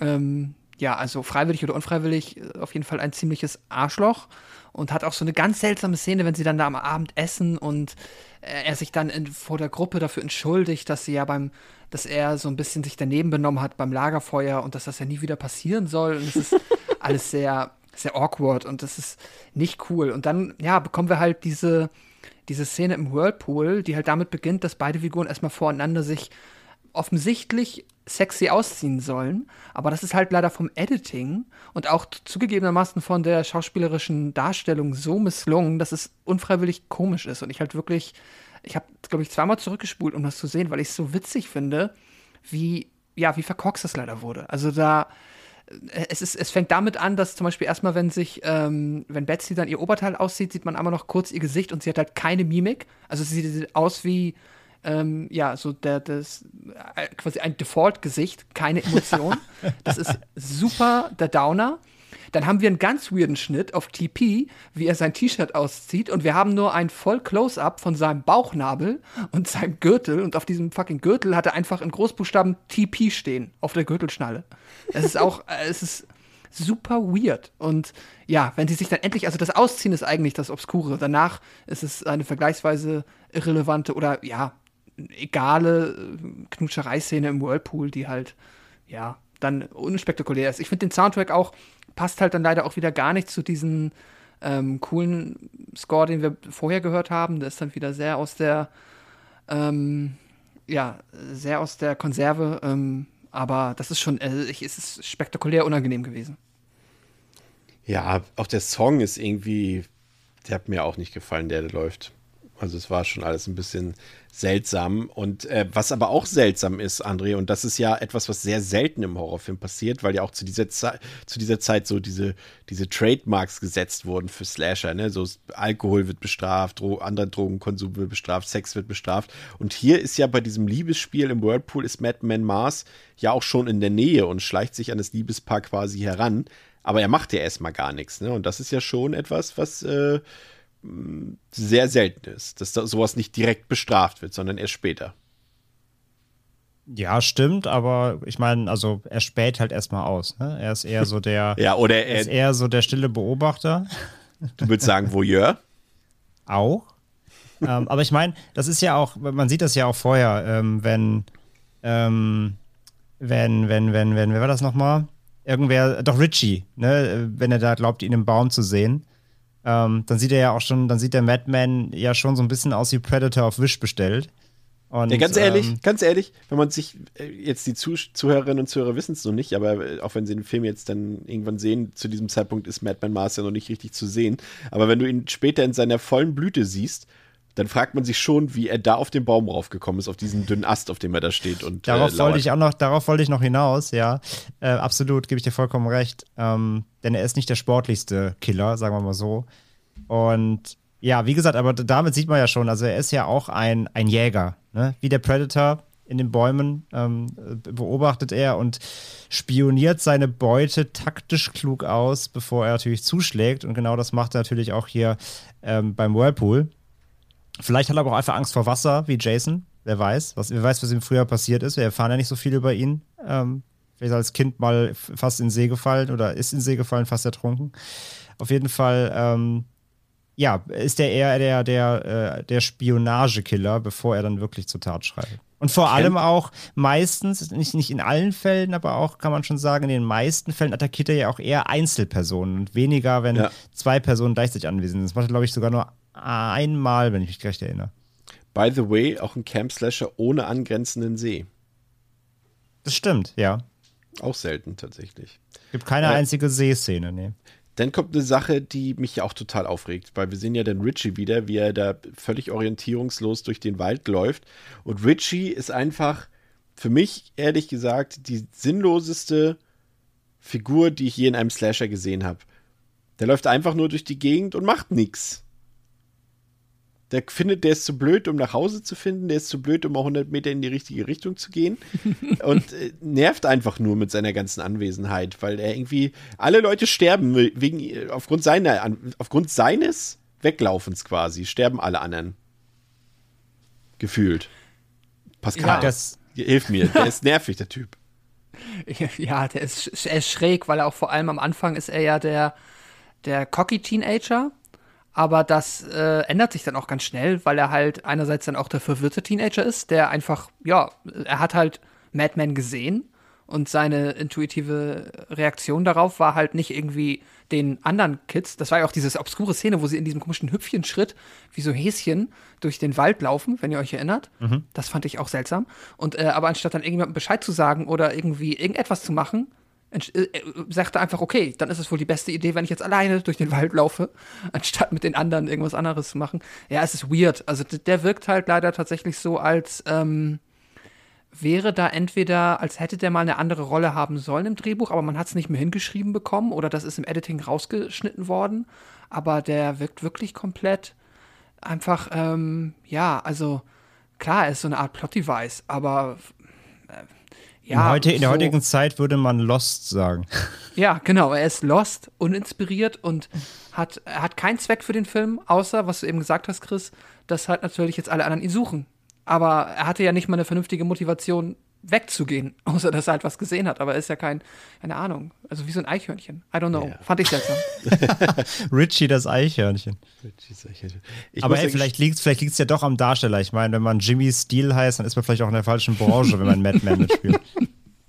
ähm, ja, also freiwillig oder unfreiwillig, äh, auf jeden Fall ein ziemliches Arschloch und hat auch so eine ganz seltsame Szene, wenn sie dann da am Abend essen und äh, er sich dann in, vor der Gruppe dafür entschuldigt, dass sie ja beim, dass er so ein bisschen sich daneben benommen hat beim Lagerfeuer und dass das ja nie wieder passieren soll und es ist alles sehr, sehr awkward und das ist nicht cool. Und dann, ja, bekommen wir halt diese, diese Szene im Whirlpool, die halt damit beginnt, dass beide Figuren erstmal voreinander sich offensichtlich sexy ausziehen sollen, aber das ist halt leider vom Editing und auch zugegebenermaßen von der schauspielerischen Darstellung so misslungen, dass es unfreiwillig komisch ist und ich halt wirklich, ich habe, glaube ich, zweimal zurückgespult, um das zu sehen, weil ich es so witzig finde, wie, ja, wie verkorkst das leider wurde. Also da, äh, es, ist, es fängt damit an, dass zum Beispiel erstmal, wenn sich, ähm, wenn Betsy dann ihr Oberteil aussieht, sieht man einmal noch kurz ihr Gesicht und sie hat halt keine Mimik. Also sie sieht aus wie, ähm, ja, so der, das, äh, quasi ein Default-Gesicht, keine Emotion. das ist super der Downer. Dann haben wir einen ganz weirden Schnitt auf TP, wie er sein T-Shirt auszieht und wir haben nur ein voll Close-up von seinem Bauchnabel und seinem Gürtel und auf diesem fucking Gürtel hat er einfach in Großbuchstaben TP stehen auf der Gürtelschnalle. Es ist auch, es ist super weird und ja, wenn sie sich dann endlich, also das Ausziehen ist eigentlich das Obskure. Danach ist es eine vergleichsweise irrelevante oder ja, egale äh, Knutschereiszene im Whirlpool, die halt, ja, dann unspektakulär ist. Ich finde den Soundtrack auch, passt halt dann leider auch wieder gar nicht zu diesem ähm, coolen Score, den wir vorher gehört haben. Der ist dann wieder sehr aus der, ähm, ja, sehr aus der Konserve. Ähm, aber das ist schon, äh, ich, es ist spektakulär unangenehm gewesen. Ja, auch der Song ist irgendwie, der hat mir auch nicht gefallen, der da läuft. Also es war schon alles ein bisschen seltsam. Und äh, was aber auch seltsam ist, André, und das ist ja etwas, was sehr selten im Horrorfilm passiert, weil ja auch zu dieser, Ze zu dieser Zeit so diese, diese Trademarks gesetzt wurden für Slasher. Ne? So Alkohol wird bestraft, Dro anderer Drogenkonsum wird bestraft, Sex wird bestraft. Und hier ist ja bei diesem Liebesspiel im Whirlpool ist Madman Mars ja auch schon in der Nähe und schleicht sich an das Liebespaar quasi heran. Aber er macht ja erstmal gar nichts. Ne? Und das ist ja schon etwas, was äh, sehr selten ist, dass da sowas nicht direkt bestraft wird, sondern erst später. Ja, stimmt, aber ich meine, also er späht halt erstmal aus. Ne? Er ist eher so der, Ja, oder er er, ist eher so der stille Beobachter. du würdest sagen, Voyeur. Auch. ähm, aber ich meine, das ist ja auch, man sieht das ja auch vorher, ähm, wenn, ähm, wenn, wenn, wenn, wenn, wer war das nochmal? Irgendwer, doch Richie, ne, wenn er da glaubt, ihn im Baum zu sehen. Ähm, dann sieht er ja auch schon, dann sieht der Madman ja schon so ein bisschen aus wie Predator auf Wish bestellt. Und, ja, ganz ehrlich, ähm, ganz ehrlich, wenn man sich, äh, jetzt die Zuh Zuhörerinnen und Zuhörer wissen es noch nicht, aber äh, auch wenn sie den Film jetzt dann irgendwann sehen, zu diesem Zeitpunkt ist Madman Mars ja noch nicht richtig zu sehen. Aber wenn du ihn später in seiner vollen Blüte siehst, dann fragt man sich schon, wie er da auf den Baum raufgekommen ist, auf diesen dünnen Ast, auf dem er da steht. Und, Darauf äh, wollte ich auch noch, darauf wollte ich noch hinaus, ja. Äh, absolut, gebe ich dir vollkommen recht. Ähm, denn er ist nicht der sportlichste Killer, sagen wir mal so. Und ja, wie gesagt, aber damit sieht man ja schon, also er ist ja auch ein, ein Jäger, ne? Wie der Predator in den Bäumen ähm, beobachtet er und spioniert seine Beute taktisch klug aus, bevor er natürlich zuschlägt. Und genau das macht er natürlich auch hier ähm, beim Whirlpool. Vielleicht hat er aber auch einfach Angst vor Wasser, wie Jason. Wer weiß, was, wer weiß, was ihm früher passiert ist. Wir erfahren ja nicht so viel über ihn. Ähm, vielleicht als Kind mal fast in den See gefallen oder ist in den See gefallen, fast ertrunken. Auf jeden Fall, ähm, ja, ist er eher der, der, äh, der Spionagekiller, bevor er dann wirklich zur Tat schreitet. Und vor allem auch meistens, nicht, nicht in allen Fällen, aber auch, kann man schon sagen, in den meisten Fällen attackiert er ja auch eher Einzelpersonen und weniger, wenn Ja. zwei Personen gleichzeitig anwesend sind. Das macht er, glaube ich, sogar nur einmal, wenn ich mich recht erinnere. By the way, auch ein Camp-Slasher ohne angrenzenden See. Das stimmt, ja. Auch selten tatsächlich. Gibt keine Ja. einzige Seeszene, nee. Dann kommt eine Sache, die mich ja auch total aufregt, weil wir sehen ja dann Richie wieder, wie er da völlig orientierungslos durch den Wald läuft. Und Richie ist einfach, für mich ehrlich gesagt, die sinnloseste Figur, die ich je in einem Slasher gesehen habe. Der läuft einfach nur durch die Gegend und macht nichts. Der findet, der ist zu blöd, um nach Hause zu finden, der ist zu blöd, um mal 100 Meter in die richtige Richtung zu gehen und äh, nervt einfach nur mit seiner ganzen Anwesenheit, weil er irgendwie alle Leute sterben wegen aufgrund seiner aufgrund seines Weglaufens quasi sterben alle anderen gefühlt. Pascal, Ja. Das, hilf mir, der ist nervig der Typ. Ja, der ist, er ist schräg, weil er auch vor allem am Anfang ist er ja der, der cocky Teenager. Aber das äh, ändert sich dann auch ganz schnell, weil er halt einerseits dann auch der verwirrte Teenager ist, der einfach, ja, er hat halt Madman gesehen und seine intuitive Reaktion darauf war halt nicht irgendwie den anderen Kids. Das war ja auch diese obskure Szene, wo sie in diesem komischen Hüpfchenschritt wie so Häschen durch den Wald laufen, wenn ihr euch erinnert. Das fand ich auch seltsam. Und äh, aber anstatt dann irgendjemandem Bescheid zu sagen oder irgendwie irgendetwas zu machen, sagte einfach, okay, dann ist es wohl die beste Idee, wenn ich jetzt alleine durch den Wald laufe, anstatt mit den anderen irgendwas anderes zu machen. Ja, es ist weird. Also der wirkt halt leider tatsächlich so, als ähm, wäre da entweder, als hätte der mal eine andere Rolle haben sollen im Drehbuch, aber man hat es nicht mehr hingeschrieben bekommen oder das ist im Editing rausgeschnitten worden. Aber der wirkt wirklich komplett einfach, ähm, ja, also klar, er ist so eine Art Plot-Device, aber äh, ja. in, heute, in der so- heutigen Zeit würde man Lost sagen. ja, genau. Er ist lost, uninspiriert und hat, hat keinen Zweck für den Film, außer, was du eben gesagt hast, Chris, dass halt natürlich jetzt alle anderen ihn suchen. Aber er hatte ja nicht mal eine vernünftige Motivation, wegzugehen, außer dass er halt was gesehen hat. Aber er ist ja kein, keine Ahnung, also wie so ein Eichhörnchen. I don't know. Ja. Fand ich seltsam. Richie, das Eichhörnchen. Ich Aber muss ey, ja vielleicht liegt es vielleicht liegt's ja doch am Darsteller. Ich meine, wenn man Jimmy Steele heißt, dann ist man vielleicht auch in der falschen Branche, wenn man Madman mitspielt.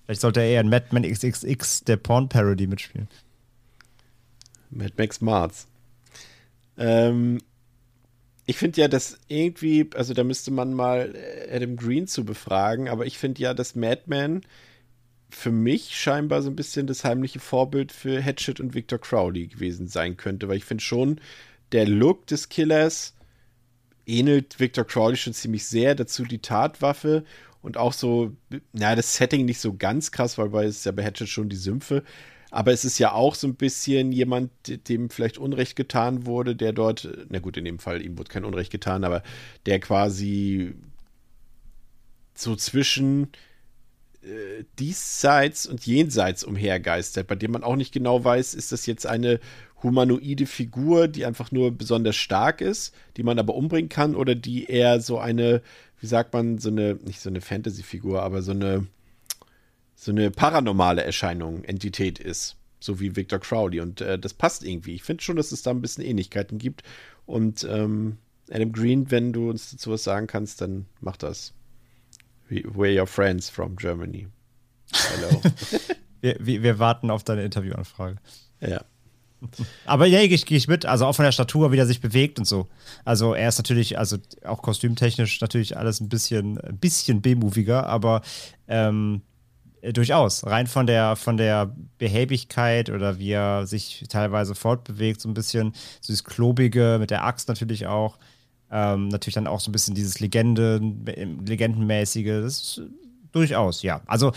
Vielleicht sollte er eher in Madman XXX, der Porn-Parody, mitspielen. Mad Max Mars. Ähm, ich finde ja, dass irgendwie, also da müsste man mal äh, Adam Green zu befragen, aber ich finde ja, dass Madman für mich scheinbar so ein bisschen das heimliche Vorbild für Hatchet und Victor Crowley gewesen sein könnte, weil ich finde schon, der Look des Killers ähnelt Victor Crowley schon ziemlich sehr, dazu die Tatwaffe und auch so, na, das Setting nicht so ganz krass, weil es ja bei Hatchet schon die Sümpfe, aber es ist ja auch so ein bisschen jemand, dem vielleicht Unrecht getan wurde, der dort, na gut, in dem Fall, ihm wurde kein Unrecht getan, aber der quasi so zwischen äh, diesseits und jenseits umhergeistert, bei dem man auch nicht genau weiß, ist das jetzt eine humanoide Figur, die einfach nur besonders stark ist, die man aber umbringen kann, oder die eher so eine, wie sagt man, so eine, nicht so eine Fantasy-Figur, aber so eine, so eine paranormale Erscheinung, Entität ist. So wie Victor Crowley. Und äh, das passt irgendwie. Ich finde schon, dass es da ein bisschen Ähnlichkeiten gibt. Und ähm, Adam Green, wenn du uns dazu was sagen kannst, dann mach das. We- We're your friends from Germany. Hello. Wir, wir, wir warten auf deine Interviewanfrage. ja. Aber ja, gehe ich, geh ich mit. Also auch von der Statur, wie er sich bewegt und so. Also er ist natürlich, also auch kostümtechnisch natürlich alles ein bisschen, ein bisschen B-moviger, aber ähm, durchaus. Rein von der, von der Behäbigkeit oder wie er sich teilweise fortbewegt, so ein bisschen, so dieses Klobige mit der Axt natürlich auch. Ähm, natürlich dann auch so ein bisschen dieses Legende, Legendenmäßige. Das ist durchaus, ja. Also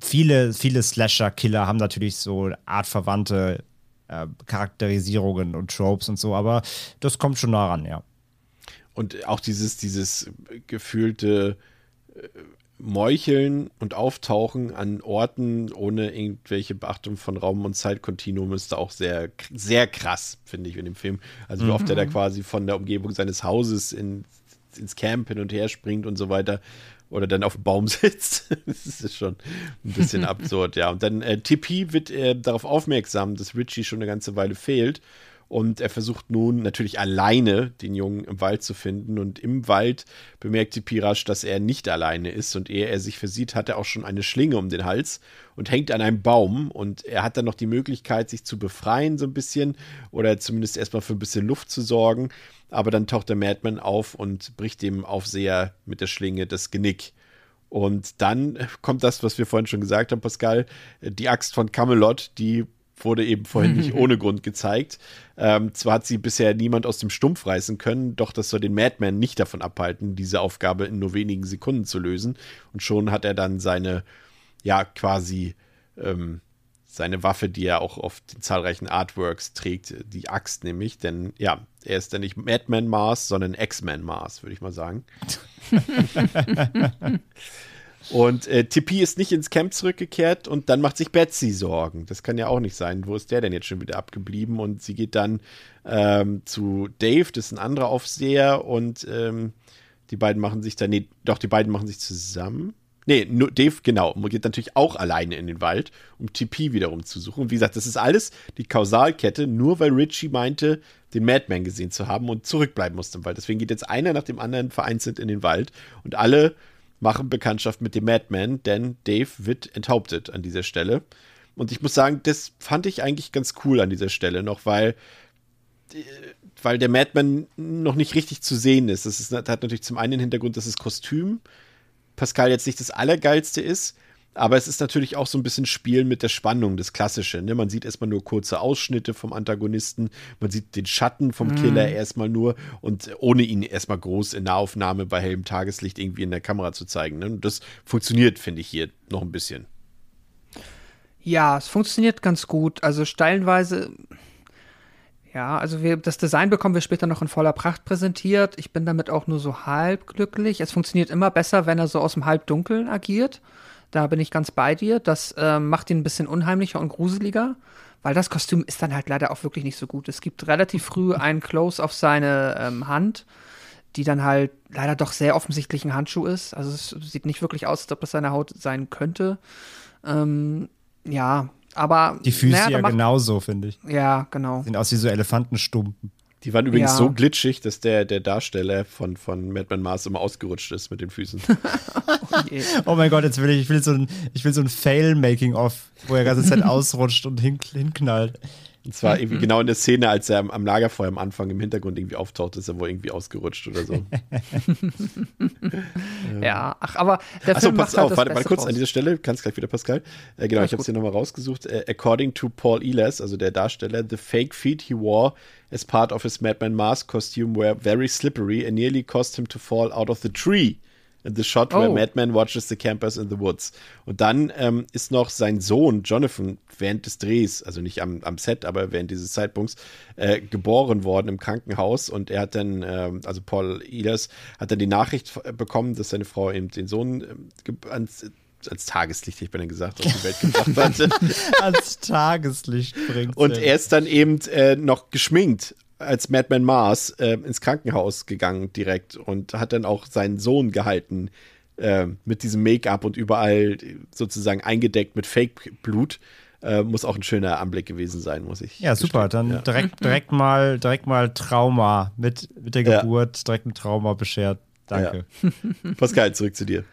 viele, viele Slasher-Killer haben natürlich so artverwandte äh, Charakterisierungen und Tropes und so, aber das kommt schon nah ran, ja. Und auch dieses, dieses gefühlte äh, Meucheln und Auftauchen an Orten ohne irgendwelche Beachtung von Raum- und Zeitkontinuum ist da auch sehr, sehr krass, finde ich, in dem Film. Also wie oft er da quasi von der Umgebung seines Hauses in, ins Camp hin und her springt und so weiter oder dann auf dem Baum sitzt. das ist schon ein bisschen absurd, ja. Und dann äh, TP wird äh, darauf aufmerksam, dass Richie schon eine ganze Weile fehlt. Und er versucht nun natürlich alleine den Jungen im Wald zu finden. Und im Wald bemerkt TP rasch, dass er nicht alleine ist. Und ehe er sich versieht, hat er auch schon eine Schlinge um den Hals und hängt an einem Baum. Und er hat dann noch die Möglichkeit, sich zu befreien, so ein bisschen. Oder zumindest erstmal für ein bisschen Luft zu sorgen. Aber dann taucht der Madman auf und bricht dem Aufseher mit der Schlinge das Genick. Und dann kommt das, was wir vorhin schon gesagt haben, Pascal, die Axt von Camelot, die wurde eben vorhin nicht ohne Grund gezeigt. Ähm, zwar hat sie bisher niemand aus dem Stumpf reißen können, doch das soll den Madman nicht davon abhalten, diese Aufgabe in nur wenigen Sekunden zu lösen. Und schon hat er dann seine, ja, quasi ähm, seine Waffe, die er auch auf den zahlreichen Artworks trägt, die Axt nämlich. Denn ja, er ist dann nicht Madman Mars, sondern X-Man Mars, würde ich mal sagen. Und äh, Tippi ist nicht ins Camp zurückgekehrt und dann macht sich Betsy Sorgen. Das kann ja auch nicht sein. Wo ist der denn jetzt schon wieder abgeblieben? Und sie geht dann ähm, zu Dave, das ist ein anderer Aufseher, und ähm, die beiden machen sich dann, nee, doch, die beiden machen sich zusammen. Nee, nur Dave, genau, geht natürlich auch alleine in den Wald, um TP wiederum zu suchen. Und wie gesagt, das ist alles die Kausalkette, nur weil Richie meinte, den Madman gesehen zu haben und zurückbleiben musste im Wald. Deswegen geht jetzt einer nach dem anderen vereinzelt in den Wald und alle machen Bekanntschaft mit dem Madman, denn Dave wird enthauptet an dieser Stelle. Und ich muss sagen, das fand ich eigentlich ganz cool an dieser Stelle noch, weil, weil der Madman noch nicht richtig zu sehen ist. Das, ist, das hat natürlich zum einen den Hintergrund, dass das Kostüm Pascal jetzt nicht das Allergeilste ist, aber es ist natürlich auch so ein bisschen Spielen mit der Spannung, das Klassische. Ne? Man sieht erstmal nur kurze Ausschnitte vom Antagonisten, man sieht den Schatten vom Killer erstmal nur und ohne ihn erstmal groß in Nahaufnahme bei hellem Tageslicht irgendwie in der Kamera zu zeigen. Ne? Und das funktioniert, finde ich, hier noch ein bisschen. Ja, es funktioniert ganz gut. Also stellenweise, ja, also wir, das Design bekommen wir später noch in voller Pracht präsentiert. Ich bin damit auch nur so halb glücklich. Es funktioniert immer besser, wenn er so aus dem Halbdunkeln agiert. Da bin ich ganz bei dir. Das äh, macht ihn ein bisschen unheimlicher und gruseliger, weil das Kostüm ist dann halt leider auch wirklich nicht so gut. Es gibt relativ früh einen Close auf seine ähm, Hand, die dann halt leider doch sehr offensichtlich ein Handschuh ist. Also es sieht nicht wirklich aus, als ob das seine Haut sein könnte. Ähm, ja, aber. Die Füße ja genauso, finde ich. Ja, genau. Sehen aus wie so Elefantenstumpen. Die waren übrigens Ja. so glitschig, dass der, der Darsteller von, von Madman Mars immer ausgerutscht ist mit den Füßen. Oh mein Gott, jetzt will ich, ich will so ein, ich will so ein Fail-Making-of, wo er die ganze Zeit ausrutscht und hin, hinknallt. Und zwar irgendwie genau in der Szene, als er am, Lagerfeuer am Anfang im Hintergrund irgendwie auftaucht, ist er wohl irgendwie ausgerutscht oder so. Ja, ach, aber der Achso, Film pass halt auf, warte mal kurz draus. an dieser Stelle, kannst gleich wieder, Pascal. Äh, genau, Alles ich habe es hier nochmal rausgesucht. Äh, according to Paul Ehlers, also der Darsteller, the fake feet he wore as part of his Madman Mask costume were very slippery and nearly caused him to fall out of the tree. The shot where Oh. Madman watches the campers in the woods. Und dann ähm, ist noch sein Sohn Jonathan während des Drehs, also nicht am, am Set, aber während dieses Zeitpunkts, äh, geboren worden im Krankenhaus. Und er hat dann, ähm, also Paul Ehlers, hat dann die Nachricht bekommen, dass seine Frau eben den Sohn ge- ans, ans Tageslicht, ich bin dann gesagt, auf die Welt gebracht hatte. Ans Tageslicht bringt. Und er ist dann eben äh, noch geschminkt als Madman Mars äh, ins Krankenhaus gegangen direkt und hat dann auch seinen Sohn gehalten äh, mit diesem Make-up und überall sozusagen eingedeckt mit Fake-Blut. Äh, muss auch ein schöner Anblick gewesen sein, muss ich. Ja, super. gestehen. Dann direkt, direkt mal, direkt mal Trauma mit, mit der Ja. Geburt, direkt ein Trauma beschert. Danke. Pascal, zurück zu dir.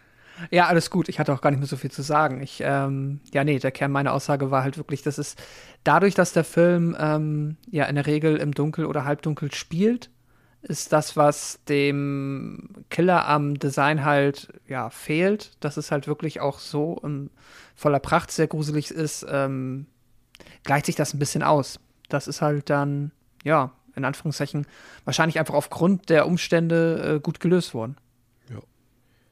Ja, alles gut. Ich hatte auch gar nicht mehr so viel zu sagen. Ich, ähm, ja, nee, der Kern meiner Aussage war halt wirklich, dass es dadurch, dass der Film ähm, ja in der Regel im Dunkel oder Halbdunkel spielt, ist das, was dem Killer am Design halt ja fehlt, dass es halt wirklich auch so in voller Pracht sehr gruselig ist, ähm, gleicht sich das ein bisschen aus. Das ist halt dann, ja, in Anführungszeichen, wahrscheinlich einfach aufgrund der Umstände äh, gut gelöst worden.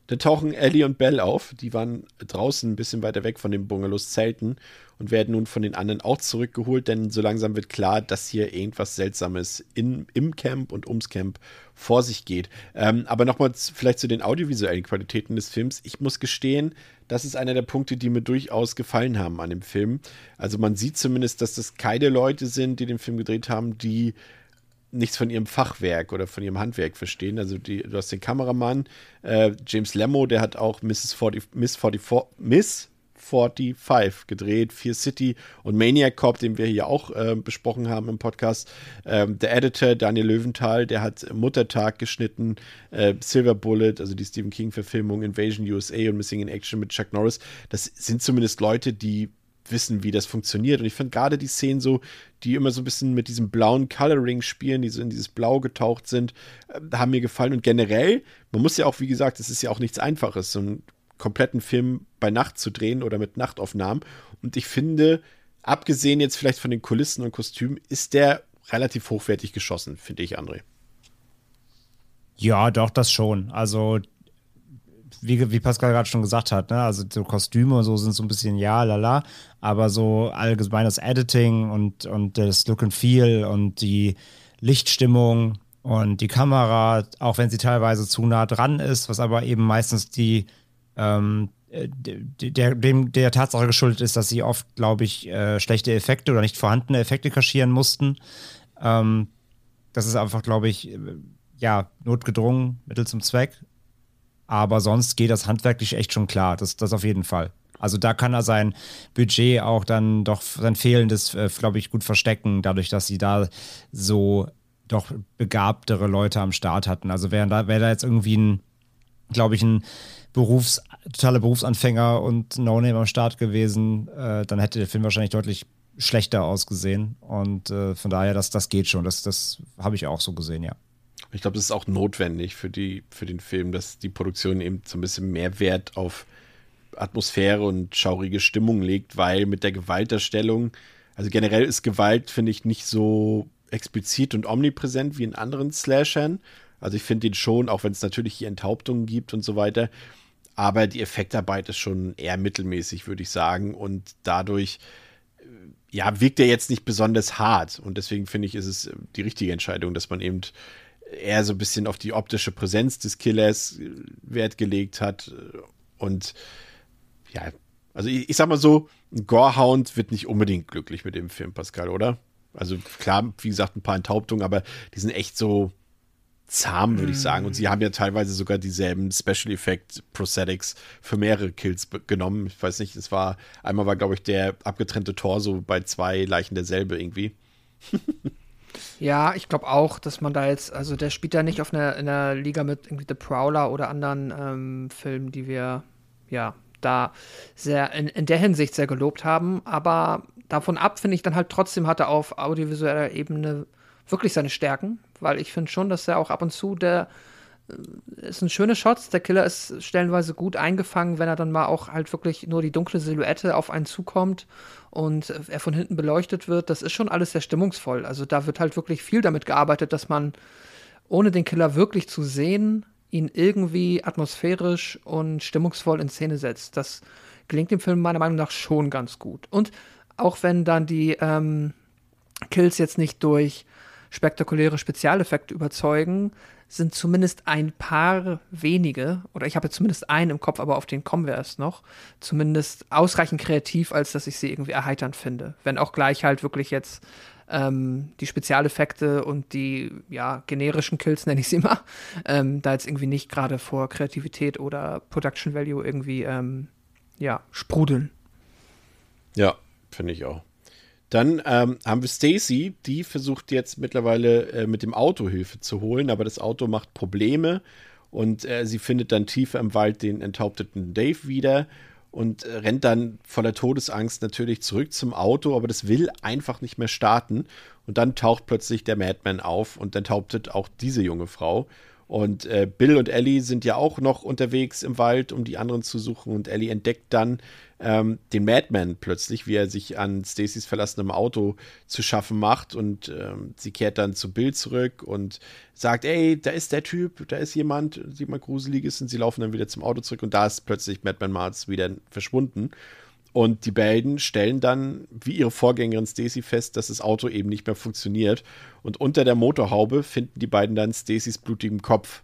Da tauchen Ellie und Belle auf. Die waren draußen ein bisschen weiter weg von den Bungalows Zelten und werden nun von den anderen auch zurückgeholt, denn so langsam wird klar, dass hier irgendwas Seltsames in, im Camp und ums Camp vor sich geht. Ähm, aber nochmal vielleicht zu den audiovisuellen Qualitäten des Films. Ich muss gestehen, das ist einer der Punkte, die mir durchaus gefallen haben an dem Film. Also man sieht zumindest, dass das keine Leute sind, die den Film gedreht haben, die nichts von ihrem Fachwerk oder von ihrem Handwerk verstehen. Also die, du hast den Kameramann, äh, James Lemmo, der hat auch Mrs. 40, Miss 44, Miss 45 gedreht, Fear City und Maniac Cop, den wir hier auch äh, besprochen haben im Podcast. Ähm, der Editor Daniel Löwenthal, der hat Muttertag geschnitten, äh, Silver Bullet, also die Stephen King-Verfilmung, Invasion USA und Missing in Action mit Chuck Norris. Das sind zumindest Leute, die wissen, wie das funktioniert. Und ich finde gerade die Szenen so, die immer so ein bisschen mit diesem blauen Coloring spielen, die so in dieses Blau getaucht sind, äh, haben mir gefallen. Und generell, man muss ja auch, wie gesagt, es ist ja auch nichts Einfaches, so einen kompletten Film bei Nacht zu drehen oder mit Nachtaufnahmen. Und ich finde, abgesehen jetzt vielleicht von den Kulissen und Kostümen, ist der relativ hochwertig geschossen, finde ich, André. Ja, doch, das schon. Also wie, wie Pascal gerade schon gesagt hat, ne? also so Kostüme und so sind so ein bisschen ja, lala, aber so allgemein das Editing und, und das Look and Feel und die Lichtstimmung und die Kamera, auch wenn sie teilweise zu nah dran ist, was aber eben meistens die ähm, der, dem, der Tatsache geschuldet ist, dass sie oft, glaube ich, äh, schlechte Effekte oder nicht vorhandene Effekte kaschieren mussten. Ähm, das ist einfach, glaube ich, äh, ja, notgedrungen, Mittel zum Zweck. Aber sonst geht das handwerklich echt schon klar. Das, das auf jeden Fall. Also da kann er sein Budget auch dann doch sein fehlendes, äh, glaube ich, gut verstecken, dadurch, dass sie da so doch begabtere Leute am Start hatten. Also wäre da, wär da jetzt irgendwie ein, glaube ich, ein Berufs, totaler Berufsanfänger und No-Name am Start gewesen, äh, dann hätte der Film wahrscheinlich deutlich schlechter ausgesehen. Und äh, von daher, das, das geht schon. Das, das habe ich auch so gesehen, ja. Ich glaube, das ist auch notwendig für, die, für den Film, dass die Produktion eben so ein bisschen mehr Wert auf Atmosphäre und schaurige Stimmung legt, weil mit der Gewalterstellung, also generell ist Gewalt, finde ich, nicht so explizit und omnipräsent wie in anderen Slashern. Also ich finde den schon, auch wenn es natürlich hier Enthauptungen gibt und so weiter, aber die Effektarbeit ist schon eher mittelmäßig, würde ich sagen. Und dadurch, äh, ja, wirkt er jetzt nicht besonders hart. Und deswegen finde ich, ist es die richtige Entscheidung, dass man eben eher so ein bisschen auf die optische Präsenz des Killers äh, Wert gelegt hat. Und ja, also ich, ich sag mal so, ein Gorehound wird nicht unbedingt glücklich mit dem Film, Pascal, oder? Also klar, wie gesagt, ein paar Enthauptungen, aber die sind echt so zahm, würde ich sagen. Und sie haben ja teilweise sogar dieselben Special Effect Prosthetics für mehrere Kills genommen. Ich weiß nicht, es war, einmal war, glaube ich, der abgetrennte Torso bei zwei Leichen derselbe irgendwie. Ja, ich glaube auch, dass man da jetzt, also der spielt ja nicht auf einer, in einer Liga mit irgendwie The Prowler oder anderen ähm, Filmen, die wir ja da sehr in, in der Hinsicht sehr gelobt haben. Aber davon ab finde ich dann halt trotzdem hat er auf audiovisueller Ebene wirklich seine Stärken, weil ich finde schon, dass er auch ab und zu der ist ein schöner Shot. Der Killer ist stellenweise gut eingefangen, wenn er dann mal auch halt wirklich nur die dunkle Silhouette auf einen zukommt und er von hinten beleuchtet wird. Das ist schon alles sehr stimmungsvoll. Also da wird halt wirklich viel damit gearbeitet, dass man ohne den Killer wirklich zu sehen, ihn irgendwie atmosphärisch und stimmungsvoll in Szene setzt. Das gelingt dem Film meiner Meinung nach schon ganz gut. Und auch wenn dann die ähm, Kills jetzt nicht durch spektakuläre Spezialeffekte überzeugen, sind zumindest ein paar wenige, oder ich habe zumindest einen im Kopf, aber auf den kommen wir erst noch, zumindest ausreichend kreativ, als dass ich sie irgendwie erheiternd finde. Wenn auch gleich halt wirklich jetzt ähm, die Spezialeffekte und die ja, generischen Kills, nenne ich sie mal, ähm, da jetzt irgendwie nicht gerade vor Kreativität oder Production Value irgendwie ähm, ja, sprudeln. Ja, finde ich auch. Dann ähm, haben wir Stacy, die versucht jetzt mittlerweile äh, mit dem Auto Hilfe zu holen, aber das Auto macht Probleme Und äh, sie findet dann tiefer im Wald den enthaupteten Dave wieder und äh, rennt dann voller Todesangst natürlich zurück zum Auto, aber das will einfach nicht mehr starten. Und dann taucht plötzlich der Madman auf und enthauptet auch diese junge Frau. Und äh, Bill und Ellie sind ja auch noch unterwegs im Wald, um die anderen zu suchen. Und Ellie entdeckt dann ähm, den Madman plötzlich, wie er sich an Stacys verlassenem Auto zu schaffen macht. Und ähm, sie kehrt dann zu Bill zurück und sagt, ey, da ist der Typ, da ist jemand, jemand Gruseliges. Und sie laufen dann wieder zum Auto zurück. Und da ist plötzlich Madman Mars wieder verschwunden. Und die beiden stellen dann, wie ihre Vorgängerin Stacy, fest, dass das Auto eben nicht mehr funktioniert. Und unter der Motorhaube finden die beiden dann Stacys blutigen Kopf.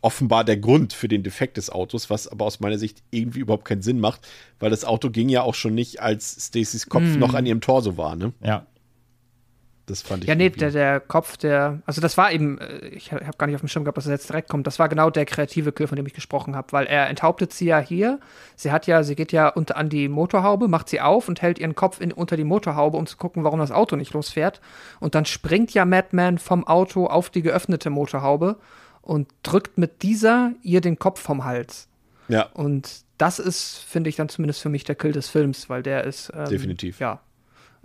Offenbar der Grund für den Defekt des Autos, was aber aus meiner Sicht irgendwie überhaupt keinen Sinn macht, weil das Auto ging ja auch schon nicht, als Stacys Kopf mm. noch an ihrem Torso war, ne? Ja. Das fand ich. Ja, nee, der, der Kopf, der, also das war eben, äh, ich habe gar nicht auf dem Schirm gehabt, dass er jetzt direkt kommt. Das war genau der kreative Kill, von dem ich gesprochen habe, weil er enthauptet sie ja hier. Sie hat ja, sie geht ja unter an die Motorhaube, macht sie auf und hält ihren Kopf in, unter die Motorhaube, um zu gucken, warum das Auto nicht losfährt. Und dann springt ja Madman vom Auto auf die geöffnete Motorhaube und drückt mit dieser ihr den Kopf vom Hals. Ja. Und das ist, finde ich, dann zumindest für mich der Kill des Films, weil der ist. Ähm, Definitiv. Ja,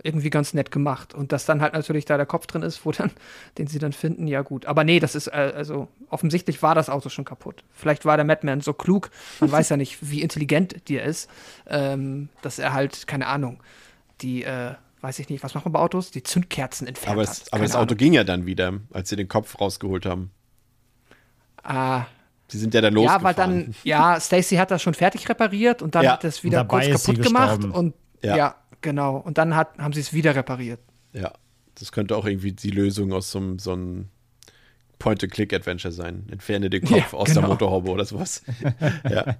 irgendwie ganz nett gemacht. Und dass dann halt natürlich da der Kopf drin ist, wo dann, den sie dann finden, ja gut. Aber nee, das ist, äh, also offensichtlich war das Auto schon kaputt. Vielleicht war der Madman so klug, man weiß ja nicht, wie intelligent der ist, ähm, dass er halt, keine Ahnung, die, äh, weiß ich nicht, was machen wir bei Autos? Die Zündkerzen entfernt aber es, Aber das Auto Ahnung. ging ja dann wieder, als sie den Kopf rausgeholt haben. Ah. Sie sind ja dann losgefahren. Ja, weil dann, ja, Stacy hat das schon fertig repariert und dann ja. hat es wieder kurz kaputt gemacht und ja. ja Genau. Und dann hat, haben sie es wieder repariert. Ja. Das könnte auch irgendwie die Lösung aus so, einem, so einem Point-and-Click-Adventure sein. Entferne den Kopf ja, aus genau. der Motorhaube oder sowas. ja,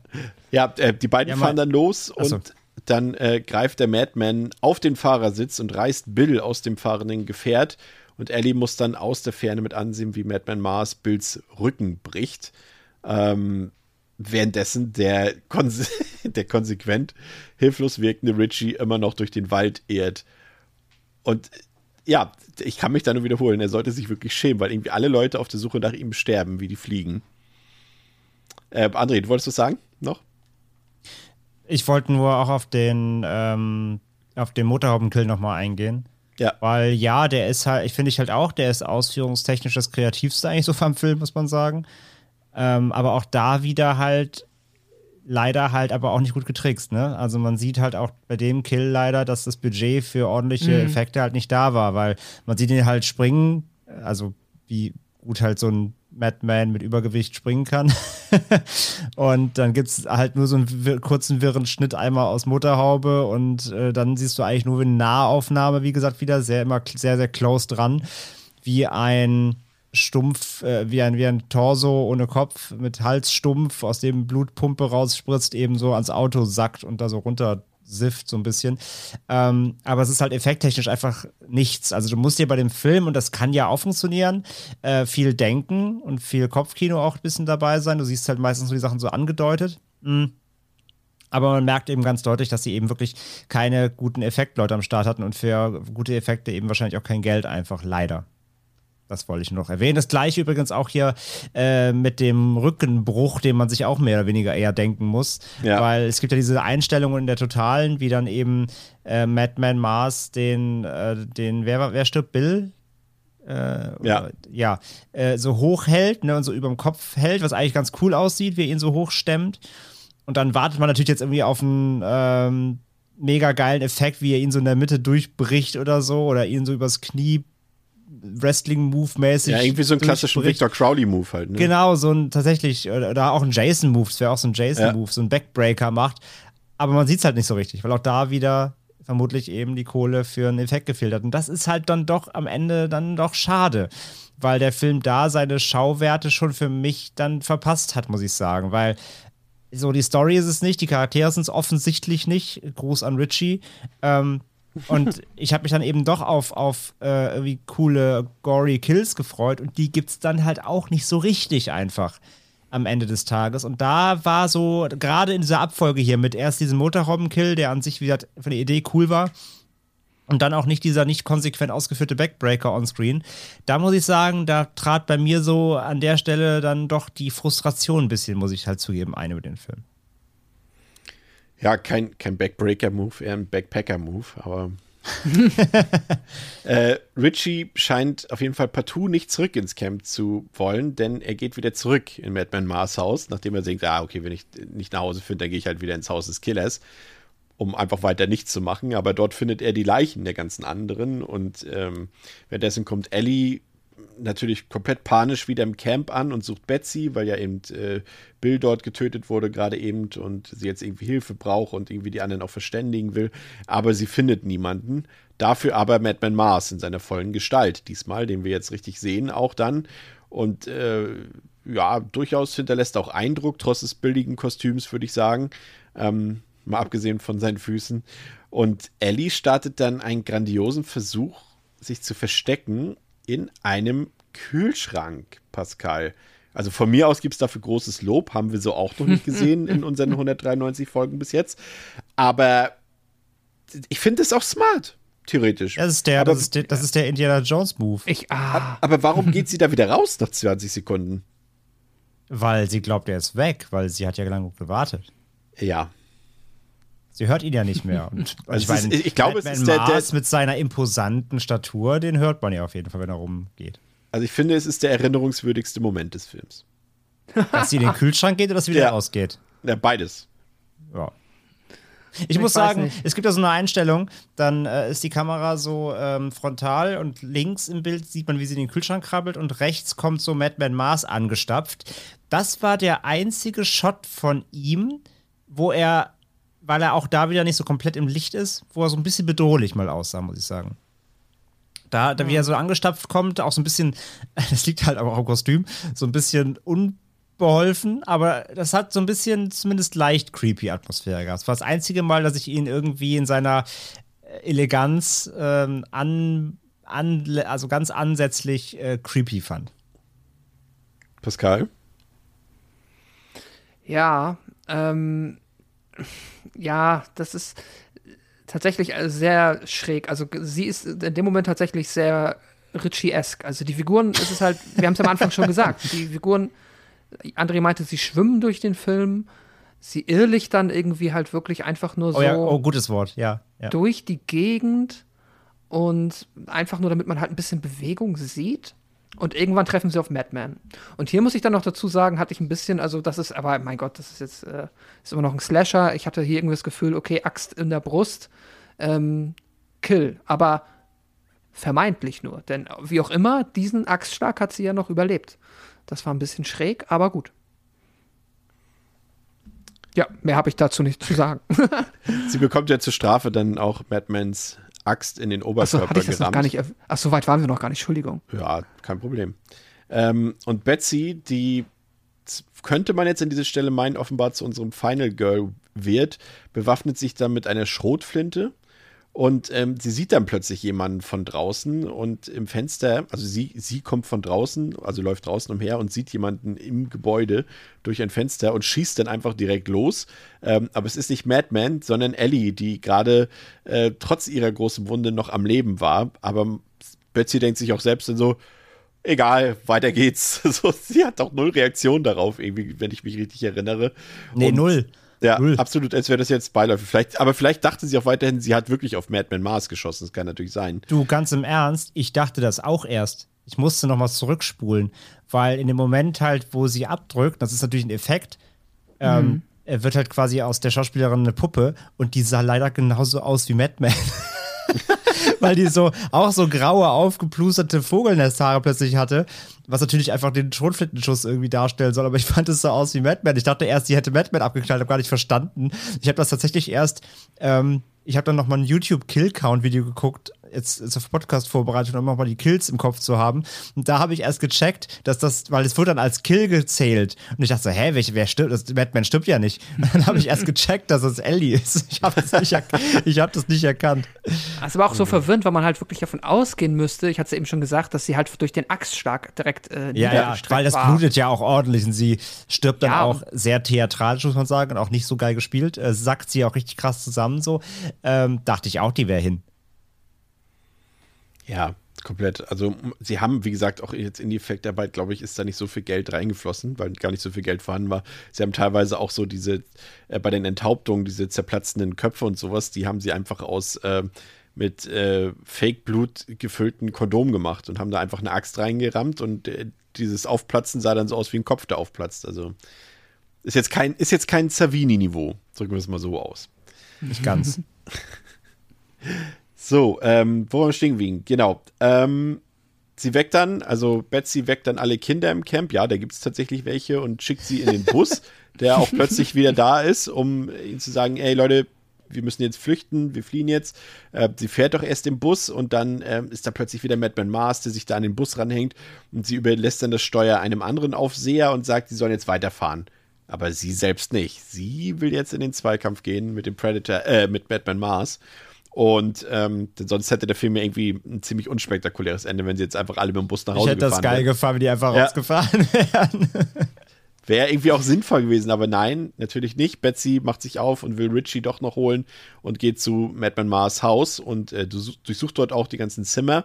ja äh, die beiden ja, fahren dann los Achso. und dann äh, greift der Madman auf den Fahrersitz und reißt Bill aus dem fahrenden Gefährt. Und Ellie muss dann aus der Ferne mit ansehen, wie Madman Mars Bills Rücken bricht. Ähm, währenddessen der, konse der konsequent hilflos wirkende Richie immer noch durch den Wald ehrt. Und ja, ich kann mich da nur wiederholen, er sollte sich wirklich schämen, weil irgendwie alle Leute auf der Suche nach ihm sterben, wie die fliegen. Äh, André, du wolltest was sagen noch? Ich wollte nur auch auf den, ähm, auf den Motorhaubenkill nochmal eingehen. Ja. Weil ja, der ist halt, ich finde ich halt auch, der ist ausführungstechnisch das kreativste eigentlich so vom Film, muss man sagen. Ähm, aber auch da wieder halt leider halt aber auch nicht gut getrickst, ne? Also man sieht halt auch bei dem Kill leider, dass das Budget für ordentliche mhm. Effekte halt nicht da war, weil man sieht ihn halt springen, also wie gut halt so ein Madman mit Übergewicht springen kann. und dann gibt es halt nur so einen kurzen wirren Schnitt einmal aus Motorhaube und äh, dann siehst du eigentlich nur eine Nahaufnahme, wie gesagt, wieder sehr immer sehr, sehr close dran, wie ein stumpf, äh, wie, ein, wie ein Torso ohne Kopf mit Hals stumpf, aus dem Blutpumpe rausspritzt, eben so ans Auto sackt und da so runter sifft so ein bisschen. Ähm, aber es ist halt effekttechnisch einfach nichts. Also du musst dir bei dem Film, und das kann ja auch funktionieren, äh, viel denken und viel Kopfkino auch ein bisschen dabei sein. Du siehst halt meistens so die Sachen so angedeutet. Mhm. Aber man merkt eben ganz deutlich, dass sie eben wirklich keine guten Effektleute am Start hatten und für gute Effekte eben wahrscheinlich auch kein Geld einfach, leider. Das wollte ich noch erwähnen. Das gleiche übrigens auch hier äh, mit dem Rückenbruch, den man sich auch mehr oder weniger eher denken muss. Ja. Weil es gibt ja diese Einstellungen in der Totalen, wie dann eben äh, Madman Mars den, äh, den wer, wer stirbt? Bill? Äh, ja. ja, äh, so hoch hält ne, und so über dem Kopf hält, was eigentlich ganz cool aussieht, wie er ihn so hoch stemmt. Und dann wartet man natürlich jetzt irgendwie auf einen ähm, mega geilen Effekt, wie er ihn so in der Mitte durchbricht oder so, oder ihn so übers Knie Wrestling-Move-mäßig. Ja, irgendwie so ein klassischen Victor Crowley-Move halt. Ne? Genau, so ein tatsächlich, oder auch ein Jason-Move, das wäre auch so ein Jason-Move, ja. so ein Backbreaker macht. Aber man sieht es halt nicht so richtig, weil auch da wieder vermutlich eben die Kohle für einen Effekt gefehlt hat. Und das ist halt dann doch am Ende dann doch schade, weil der Film da seine Schauwerte schon für mich dann verpasst hat, muss ich sagen. Weil so die Story ist es nicht, die Charaktere sind es offensichtlich nicht. Gruß an Richie. Ähm, und ich habe mich dann eben doch auf, auf äh, irgendwie coole, gory Kills gefreut und die gibt es dann halt auch nicht so richtig einfach am Ende des Tages. Und da war so, gerade in dieser Abfolge hier mit erst diesem Motorhaubenkill, der an sich, wie gesagt, von der Idee cool war. und dann auch nicht dieser nicht konsequent ausgeführte Backbreaker on-screen. Da muss ich sagen, da trat bei mir so an der Stelle dann doch die Frustration ein bisschen, muss ich halt zugeben, ein über den Film. Ja, kein, kein Backbreaker-Move, eher ein Backpacker-Move, aber. äh, Richie scheint auf jeden Fall partout nicht zurück ins Camp zu wollen, denn er geht wieder zurück in Madman Mars Haus, nachdem er denkt, ah, okay, wenn ich nicht nach Hause finde, dann gehe ich halt wieder ins Haus des Killers, um einfach weiter nichts zu machen. Aber dort findet er die Leichen der ganzen anderen und ähm, währenddessen kommt Ellie natürlich komplett panisch wieder im Camp an und sucht Betsy, weil ja eben äh, Bill dort getötet wurde gerade eben und sie jetzt irgendwie Hilfe braucht und irgendwie die anderen auch verständigen will. Aber sie findet niemanden. Dafür aber Madman Mars in seiner vollen Gestalt diesmal, den wir jetzt richtig sehen, auch dann. Und äh, ja, durchaus hinterlässt auch Eindruck, trotz des billigen Kostüms, würde ich sagen. Ähm, mal abgesehen von seinen Füßen. Und Ellie startet dann einen grandiosen Versuch, sich zu verstecken in einem Kühlschrank, Pascal. Also von mir aus gibt es dafür großes Lob, haben wir so auch noch nicht gesehen in unseren 193 Folgen bis jetzt. Aber ich finde es auch smart, theoretisch. Das ist der, aber, das ist der, das ist der Indiana Jones Move. Ich, ah. Aber warum geht sie da wieder raus nach 20 Sekunden? Weil sie glaubt, er ist weg, weil sie hat ja lange gewartet. Ja. Sie hört ihn ja nicht mehr. Und, also ich, meine, ich glaube, es ist der, der mit seiner imposanten Statur, den hört man ja auf jeden Fall, wenn er rumgeht. Also ich finde, es ist der erinnerungswürdigste Moment des Films. Dass sie in den Kühlschrank geht oder dass sie wieder ja. ausgeht? Ja, beides. Ja. Ich, ich muss sagen, nicht. es gibt ja so eine Einstellung, dann äh, ist die Kamera so ähm, frontal und links im Bild sieht man, wie sie in den Kühlschrank krabbelt und rechts kommt so Madman Mars angestapft. Das war der einzige Shot von ihm, wo er, weil er auch da wieder nicht so komplett im Licht ist, wo er so ein bisschen bedrohlich mal aussah, muss ich sagen. Da, da wie er so angestapft kommt, auch so ein bisschen, das liegt halt aber auch im Kostüm, so ein bisschen unbeholfen, aber das hat so ein bisschen zumindest leicht creepy Atmosphäre gehabt. Das war das einzige Mal, dass ich ihn irgendwie in seiner äh, Eleganz ähm, an, an, also ganz ansätzlich äh, creepy fand. Pascal? Ja, ähm, ja, das ist tatsächlich äh, sehr schräg. Also sie ist in dem Moment tatsächlich sehr Ritchie-esque. Also die Figuren, es ist halt, wir haben es am Anfang schon gesagt, die Figuren, André meinte, sie schwimmen durch den Film, sie irrlichtern irgendwie halt wirklich einfach nur so. Oh, ja, oh gutes Wort, ja, ja. Durch die Gegend und einfach nur, damit man halt ein bisschen Bewegung sieht. Und irgendwann treffen sie auf Madman. Und hier muss ich dann noch dazu sagen, hatte ich ein bisschen, also das ist, aber mein Gott, das ist jetzt, äh, ist immer noch ein Slasher. Ich hatte hier irgendwie das Gefühl, okay, Axt in der Brust, ähm, Kill. Aber vermeintlich nur. Denn wie auch immer, diesen Axtschlag hat sie ja noch überlebt. Das war ein bisschen schräg, aber gut. Ja, mehr habe ich dazu nicht zu sagen. sie bekommt ja zur Strafe dann auch Madmans Axt in den Oberkörper Achso, ich Noch gar nicht, ach, so weit waren wir noch gar nicht, Entschuldigung. Ja, kein Problem. Ähm, und Betsy, die könnte man jetzt an dieser Stelle meinen, offenbar zu unserem Final Girl wird, bewaffnet sich dann mit einer Schrotflinte und ähm, sie sieht dann plötzlich jemanden von draußen und im Fenster, also sie, sie kommt von draußen, also läuft draußen umher und sieht jemanden im Gebäude durch ein Fenster und schießt dann einfach direkt los. Ähm, aber es ist nicht Madman, sondern Ellie, die gerade äh, trotz ihrer großen Wunde noch am Leben war. Aber Betsy denkt sich auch selbst dann so, egal, weiter geht's. so, sie hat auch null Reaktion darauf, irgendwie, wenn ich mich richtig erinnere. Nee, und, null. Ja, Null. absolut, als wäre das jetzt beiläufig. Vielleicht, aber vielleicht dachte sie auch weiterhin, sie hat wirklich auf Madman Mars geschossen. Das kann natürlich sein. Du, ganz im Ernst, ich dachte das auch erst. Ich musste noch mal zurückspulen, weil in dem Moment halt, wo sie abdrückt, das ist natürlich ein Effekt, ähm, mhm. ähm, wird halt quasi aus der Schauspielerin eine Puppe und die sah leider genauso aus wie Madman. weil die so auch so graue, aufgeplusterte Vogelnesthaare plötzlich hatte, was natürlich einfach den Schrotflintenschuss irgendwie darstellen soll. Aber ich fand es so aus wie Madman. Ich dachte erst, sie hätte Madman abgeknallt, habe gar nicht verstanden. Ich habe das tatsächlich erst, ähm, ich habe dann noch mal ein YouTube-Kill-Count-Video geguckt jetzt, jetzt auf Podcast-Vorbereitung, um nochmal die Kills im Kopf zu haben. Und da habe ich erst gecheckt, dass das, weil es wurde dann als Kill gezählt. Und ich dachte so, hä, wer, wer stirbt? Das Batman stirbt ja nicht. Und dann habe ich erst gecheckt, dass es Ellie ist. Ich habe das, nicht hab das nicht erkannt. Das aber auch so verwirrend, weil man halt wirklich davon ausgehen müsste, ich hatte es eben schon gesagt, dass sie halt durch den Axtschlag direkt äh, Ja, ja, weil das war. blutet ja auch ordentlich und sie stirbt dann ja, auch sehr theatralisch, muss man sagen, und auch nicht so geil gespielt. Äh, sackt sie auch richtig krass zusammen so. Ähm, dachte ich auch, die wäre hin. Ja, komplett. Also sie haben, wie gesagt, auch jetzt in die Effektarbeit, glaube ich, ist da nicht so viel Geld reingeflossen, weil gar nicht so viel Geld vorhanden war. Sie haben teilweise auch so diese, äh, bei den Enthauptungen, diese zerplatzenden Köpfe und sowas, die haben sie einfach aus äh, mit äh, Fake-Blut gefüllten Kondom gemacht und haben da einfach eine Axt reingerammt und äh, dieses Aufplatzen sah dann so aus wie ein Kopf, der aufplatzt. Also ist jetzt kein, ist jetzt kein Savini-Niveau, drücken wir es mal so aus. Nicht ganz. So, ähm, wo wir stehen geblieben? Genau. Ähm, sie weckt dann, also Betsy weckt dann alle Kinder im Camp. Ja, da gibt es tatsächlich welche und schickt sie in den Bus, der auch plötzlich wieder da ist, um ihnen zu sagen: Ey Leute, wir müssen jetzt flüchten, wir fliehen jetzt. Äh, sie fährt doch erst im Bus und dann äh, ist da plötzlich wieder Madman Mars, der sich da an den Bus ranhängt und sie überlässt dann das Steuer einem anderen Aufseher und sagt, sie sollen jetzt weiterfahren. Aber sie selbst nicht. Sie will jetzt in den Zweikampf gehen mit dem Predator, äh, mit Batman Mars. Und ähm, sonst hätte der Film ja irgendwie ein ziemlich unspektakuläres Ende, wenn sie jetzt einfach alle mit dem Bus nach Hause Ich hätte das geil wären. gefahren, wenn die einfach Ja. rausgefahren wären. Wäre irgendwie auch sinnvoll gewesen, aber nein, natürlich nicht. Betsy macht sich auf und will Richie doch noch holen und geht zu Madman Mars Haus und äh, du- durchsucht dort auch die ganzen Zimmer.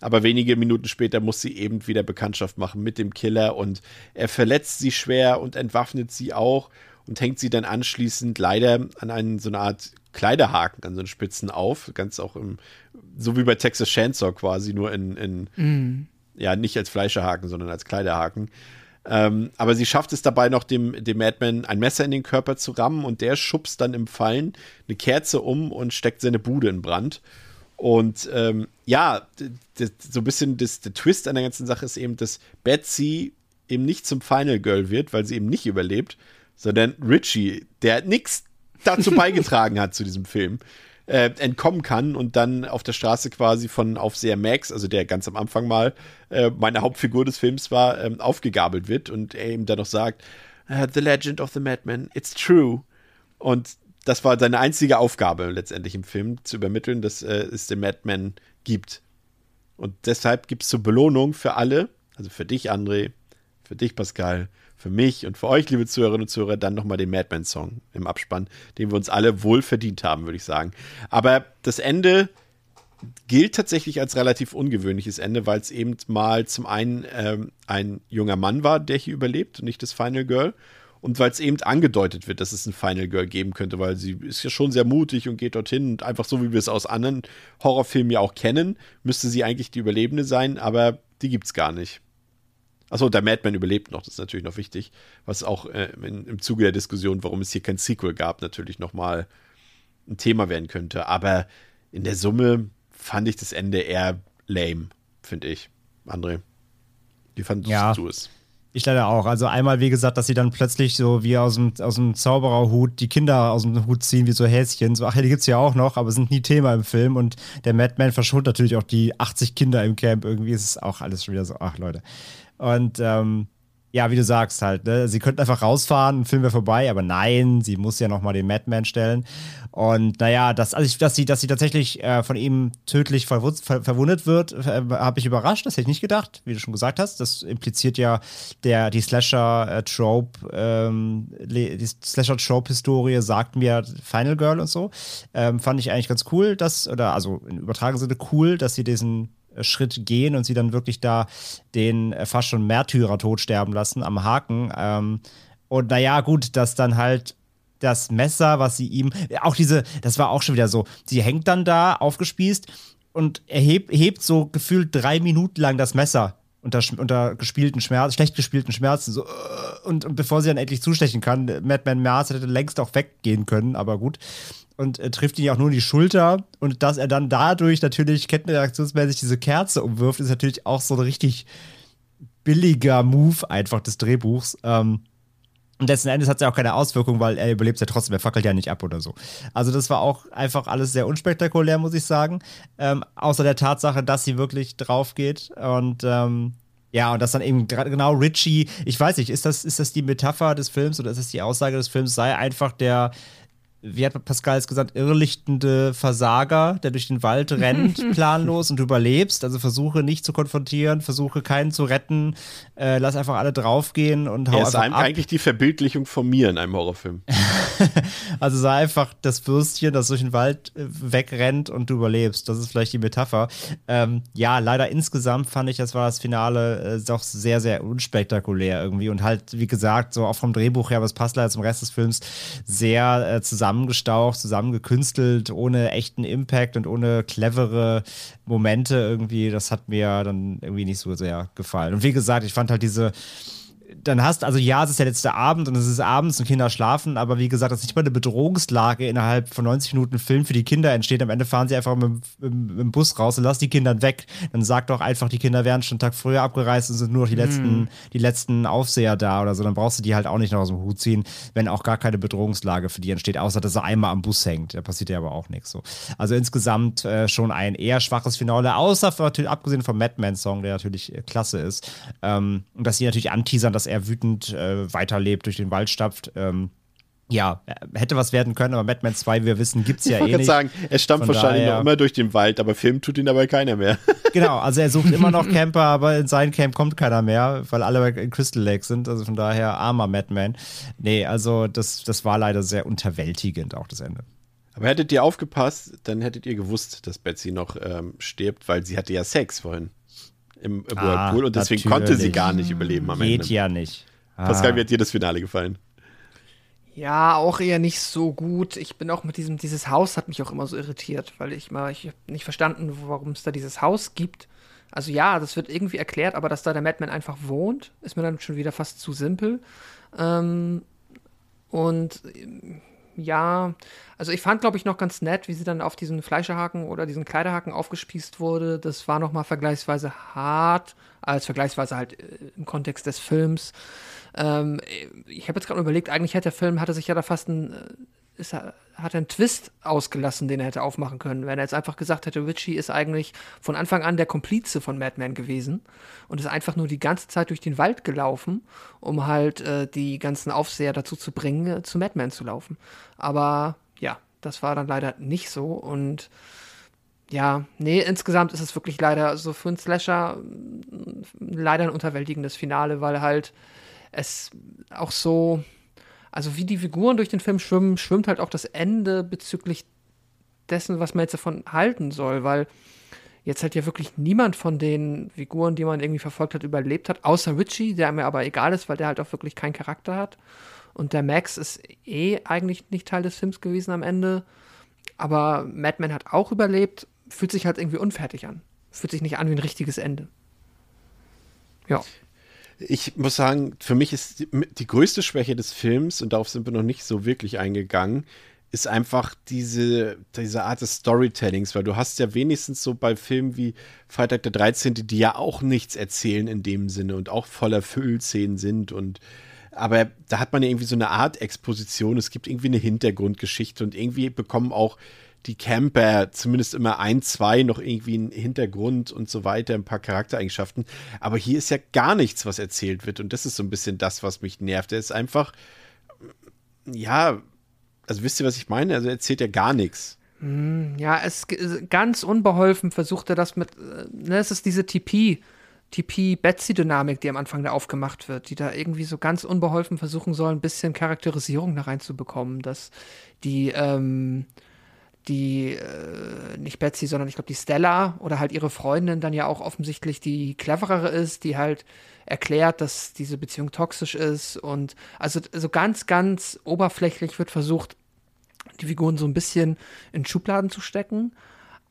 Aber wenige Minuten später muss sie eben wieder Bekanntschaft machen mit dem Killer und er verletzt sie schwer und entwaffnet sie auch und hängt sie dann anschließend leider an einen so eine Art Kleiderhaken an so einen Spitzen auf, ganz auch im, so wie bei Texas Chainsaw quasi, nur in, in ja, nicht als Fleischerhaken, sondern als Kleiderhaken. Ähm, aber sie schafft es dabei noch, dem, dem Madman ein Messer in den Körper zu rammen und der schubst dann im Fallen eine Kerze um und steckt seine Bude in Brand. Und ähm, ja, so ein bisschen das, der Twist an der ganzen Sache ist eben, dass Betsy eben nicht zum Final Girl wird, weil sie eben nicht überlebt, sondern Richie, der nichts dazu beigetragen hat zu diesem Film, äh, entkommen kann und dann auf der Straße quasi von Aufseher Max, also der ganz am Anfang mal äh, meine Hauptfigur des Films war, ähm, aufgegabelt wird und er ihm dann noch sagt, "Uh, The Legend of the Madman, it's true. Und das war seine einzige Aufgabe letztendlich im Film, zu übermitteln, dass äh, es den Madman gibt. Und deshalb gibt es zur Belohnung für alle, also für dich, André, für dich, Pascal, für mich und für euch, liebe Zuhörerinnen und Zuhörer, dann nochmal den Madman-Song im Abspann, den wir uns alle wohl verdient haben, würde ich sagen. Aber das Ende gilt tatsächlich als relativ ungewöhnliches Ende, weil es eben mal zum einen ähm, ein junger Mann war, der hier überlebt und nicht das Final Girl. Und weil es eben angedeutet wird, dass es ein Final Girl geben könnte, weil sie ist ja schon sehr mutig und geht dorthin und einfach so, wie wir es aus anderen Horrorfilmen ja auch kennen, müsste sie eigentlich die Überlebende sein, aber die gibt's gar nicht. Achso, der Madman überlebt noch, das ist natürlich noch wichtig, was auch äh, in, im Zuge der Diskussion, warum es hier kein Sequel gab, natürlich nochmal ein Thema werden könnte. Aber in der Summe fand ich das Ende eher lame, finde ich. André, wie fandest Ja. du es? Ich leider auch. Also einmal, wie gesagt, dass sie dann plötzlich so wie aus dem, aus dem Zaubererhut die Kinder aus dem Hut ziehen, wie so Häschen. So, ach ja, die gibt's ja auch noch, aber sind nie Thema im Film. Und der Madman verschont natürlich auch die 80 Kinder im Camp. Irgendwie ist es auch alles schon wieder so, ach Leute. Und ähm, ja, wie du sagst halt, ne? sie könnten einfach rausfahren, Film wäre vorbei, aber nein, sie muss ja nochmal den Madman stellen. Und naja, dass, also ich, dass, sie, dass sie tatsächlich äh, von ihm tödlich verwund, ver, verwundet wird, äh, habe ich überrascht. Das hätte ich nicht gedacht, wie du schon gesagt hast. Das impliziert ja der, die Slasher-Trope, ähm, die Slasher-Trope-Historie sagt mir Final Girl und so. Ähm, fand ich eigentlich ganz cool, dass, oder also in übertragenen Sinne cool, dass sie diesen Schritt gehen und sie dann wirklich da den äh, fast schon Märtyrer-Tod sterben lassen am Haken. Ähm, und naja, gut, dass dann halt das Messer, was sie ihm, auch diese, das war auch schon wieder so, sie hängt dann da aufgespießt und er hebt, hebt so gefühlt drei Minuten lang das Messer unter, unter gespielten Schmerzen, schlecht gespielten Schmerzen, so, äh, und, und bevor sie dann endlich zustechen kann, Madman Mars hätte längst auch weggehen können, aber gut. Und äh, trifft ihn ja auch nur in die Schulter und dass er dann dadurch natürlich kettenreaktionsmäßig diese Kerze umwirft, ist natürlich auch so ein richtig billiger Move einfach des Drehbuchs. Ähm, und letzten Endes hat es ja auch keine Auswirkung, weil er überlebt ja trotzdem, er fackelt ja nicht ab oder so. Also das war auch einfach alles sehr unspektakulär, muss ich sagen. Ähm, außer der Tatsache, dass sie wirklich drauf geht. Und ähm, ja, und dass dann eben genau Richie, ich weiß nicht, ist das, ist das die Metapher des Films oder ist das die Aussage des Films, sei einfach der, wie hat Pascal es gesagt, irrlichtende Versager, der durch den Wald rennt, planlos und du überlebst. Also versuche nicht zu konfrontieren, versuche keinen zu retten, äh, lass einfach alle draufgehen und hau Er ist einfach ein- ab. eigentlich die Verbildlichung von mir in einem Horrorfilm. also sei einfach das Würstchen, das durch den Wald äh, wegrennt und du überlebst. Das ist vielleicht die Metapher. Ähm, ja, leider insgesamt fand ich, das war das Finale äh, doch sehr, sehr unspektakulär irgendwie und halt, wie gesagt, so auch vom Drehbuch her, aber es passt leider zum Rest des Films, sehr äh, zusammengestaucht, zusammengekünstelt, ohne echten Impact und ohne clevere Momente irgendwie. Das hat mir dann irgendwie nicht so sehr gefallen. Und wie gesagt, ich fand halt diese dann hast, also ja, es ist der letzte Abend und es ist abends und Kinder schlafen, aber wie gesagt, dass nicht mal eine Bedrohungslage innerhalb von 90 Minuten Film für die Kinder entsteht. Am Ende fahren sie einfach mit, mit, mit dem Bus raus und lassen die Kinder weg. Dann sagt doch einfach, die Kinder wären schon einen Tag früher abgereist und sind nur noch die letzten, mm. die letzten Aufseher da oder so. Dann brauchst du die halt auch nicht noch aus dem Hut ziehen, wenn auch gar keine Bedrohungslage für die entsteht, außer dass er einmal am Bus hängt. Da passiert ja aber auch nichts so. Also insgesamt äh, schon ein eher schwaches Finale, außer natürlich abgesehen vom Madman-Song, der natürlich äh, klasse ist. Ähm, und dass sie natürlich anteasern, dass er wütend äh, weiterlebt, durch den Wald stapft. Ähm, ja, hätte was werden können, aber Mad Men 2, wie wir wissen, gibt es ja ich eh nicht. sagen, er stammt Von wahrscheinlich daher, noch immer durch den Wald, aber Film tut ihn dabei keiner mehr. genau, also er sucht immer noch Camper, aber in sein Camp kommt keiner mehr, weil alle in Crystal Lake sind. Also von daher armer Madman. Nee, also das, das war leider sehr unterwältigend, auch das Ende. Aber hättet ihr aufgepasst, dann hättet ihr gewusst, dass Betsy noch ähm, stirbt, weil sie hatte ja Sex vorhin im ah, Whirlpool und deswegen natürlich. konnte sie gar nicht überleben am Geht Ende. Geht ja nicht. Ah. Pascal, wie hat dir das Finale gefallen? Ja, auch eher nicht so gut. Ich bin auch mit diesem, dieses Haus hat mich auch immer so irritiert, weil ich mal, ich habe nicht verstanden, warum es da dieses Haus gibt. Also ja, das wird irgendwie erklärt, aber dass da der Madman einfach wohnt, ist mir dann schon wieder fast zu simpel. Ähm, und ja, also ich fand, glaube ich, noch ganz nett, wie sie dann auf diesen Fleischehaken oder diesen Kleiderhaken aufgespießt wurde. Das war noch mal vergleichsweise hart, als vergleichsweise halt äh, im Kontext des Films. Ähm, ich habe jetzt gerade überlegt, eigentlich hätte der Film, hatte sich ja da fast ein, äh, ist, hat einen Twist ausgelassen, den er hätte aufmachen können. Wenn er jetzt einfach gesagt hätte, Richie ist eigentlich von Anfang an der Komplize von Madman gewesen und ist einfach nur die ganze Zeit durch den Wald gelaufen, um halt äh, die ganzen Aufseher dazu zu bringen, äh, zu Madman zu laufen. Aber ja, das war dann leider nicht so und ja, nee, insgesamt ist es wirklich leider so für einen Slasher leider ein unterwältigendes Finale, weil halt es auch so, also wie die Figuren durch den Film schwimmen, schwimmt halt auch das Ende bezüglich dessen, was man jetzt davon halten soll, weil jetzt halt ja wirklich niemand von den Figuren, die man irgendwie verfolgt hat, überlebt hat, außer Richie, der mir aber egal ist, weil der halt auch wirklich keinen Charakter hat. Und der Max ist eh eigentlich nicht Teil des Films gewesen am Ende. Aber Madman hat auch überlebt, fühlt sich halt irgendwie unfertig an. Fühlt sich nicht an wie ein richtiges Ende. Ja ich muss sagen, für mich ist die, die, größte Schwäche des Films, und darauf sind wir noch nicht so wirklich eingegangen, ist einfach diese, diese Art des Storytellings, weil du hast ja wenigstens so bei Filmen wie Freitag der 13., die ja auch nichts erzählen in dem Sinne und auch voller Füllszenen sind und aber da hat man ja irgendwie so eine Art Exposition, es gibt irgendwie eine Hintergrundgeschichte und irgendwie bekommen auch die Camper zumindest immer ein, zwei noch irgendwie einen Hintergrund und so weiter, ein paar Charaktereigenschaften. Aber hier ist ja gar nichts, was erzählt wird. Und das ist so ein bisschen das, was mich nervt. Er ist einfach, ja, also wisst ihr, was ich meine? Also er erzählt ja gar nichts. Hm, ja, es ganz unbeholfen versucht er das mit, äh, ne, es ist diese TP, TP-Betsy-Dynamik, die am Anfang da aufgemacht wird, die da irgendwie so ganz unbeholfen versuchen soll, ein bisschen Charakterisierung da reinzubekommen, dass die, ähm, die, äh, nicht Betsy, sondern ich glaube die Stella oder halt ihre Freundin dann ja auch offensichtlich die cleverere ist, die halt erklärt, dass diese Beziehung toxisch ist und also so ganz, ganz oberflächlich wird versucht, die Figuren so ein bisschen in Schubladen zu stecken.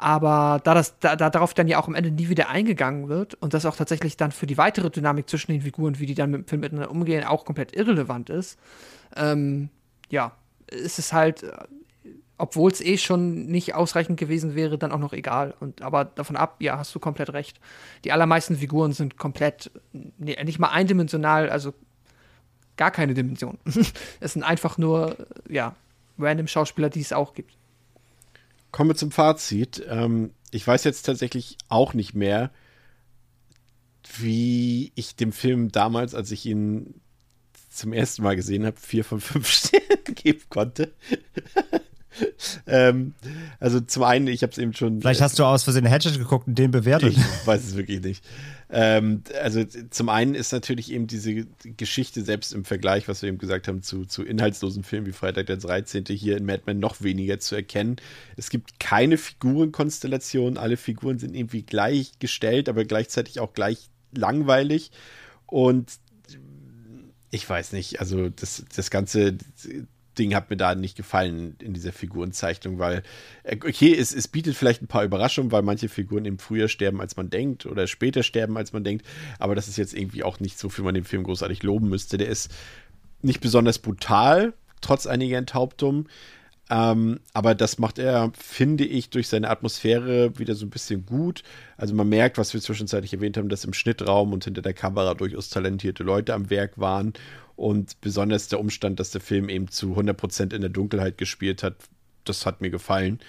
Aber da das da, da darauf dann ja auch am Ende nie wieder eingegangen wird und das auch tatsächlich dann für die weitere Dynamik zwischen den Figuren, wie die dann mit dem Film miteinander umgehen, auch komplett irrelevant ist, ähm, ja, ist es halt obwohl es eh schon nicht ausreichend gewesen wäre, dann auch noch egal. Und aber davon ab, ja, hast du komplett recht. Die allermeisten Figuren sind komplett nee, nicht mal eindimensional, also gar keine Dimension. es sind einfach nur ja random Schauspieler, die es auch gibt. Kommen wir zum Fazit. Ähm, ich weiß jetzt tatsächlich auch nicht mehr, wie ich dem Film damals, als ich ihn zum ersten Mal gesehen habe, vier von fünf Sternen geben konnte. Ähm, also zum einen, ich habe es eben schon. Vielleicht hast du aus Versehen Hatchet geguckt und den bewertet. Ich weiß es wirklich nicht. Ähm, also zum einen ist natürlich eben diese Geschichte selbst im Vergleich, was wir eben gesagt haben, zu, zu inhaltslosen Filmen wie Freitag der 13. hier in Mad Men noch weniger zu erkennen. Es gibt keine Figurenkonstellation, alle Figuren sind irgendwie gleichgestellt, aber gleichzeitig auch gleich langweilig. Und ich weiß nicht, also das, das ganze Ding hat mir da nicht gefallen in dieser Figurenzeichnung, weil, äh, okay, es, es bietet vielleicht ein paar Überraschungen, weil manche Figuren eben früher sterben, als man denkt, oder später sterben, als man denkt, aber das ist jetzt irgendwie auch nicht so, wie man den Film großartig loben müsste. Der ist nicht besonders brutal, trotz einiger Enthauptungen. Ähm, aber das macht er, finde ich, durch seine Atmosphäre wieder so ein bisschen gut. Also man merkt, was wir zwischenzeitlich erwähnt haben, dass im Schnittraum und hinter der Kamera durchaus talentierte Leute am Werk waren. Und besonders der Umstand, dass der Film eben zu 100% in der Dunkelheit gespielt hat, das hat mir gefallen.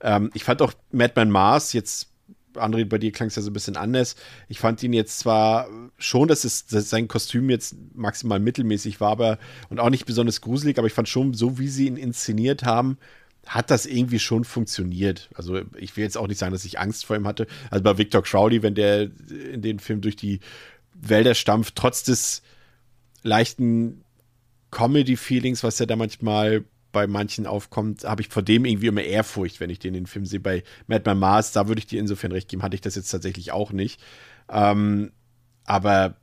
Ähm, ich fand auch Madman Mars jetzt André, bei dir klang es ja so ein bisschen anders. Ich fand ihn jetzt zwar schon, dass, es, dass sein Kostüm jetzt maximal mittelmäßig war, aber und auch nicht besonders gruselig, aber ich fand schon, so wie sie ihn inszeniert haben, hat das irgendwie schon funktioniert. Also ich will jetzt auch nicht sagen, dass ich Angst vor ihm hatte. Also bei Victor Crowley, wenn der in den Film durch die Wälder stampft, trotz des leichten Comedy-Feelings, was ja da manchmal bei manchen aufkommt, habe ich vor dem irgendwie immer Ehrfurcht, wenn ich den in den Film sehe. Bei Madman Mars, da würde ich dir insofern recht geben, hatte ich das jetzt tatsächlich auch nicht. Ähm, aber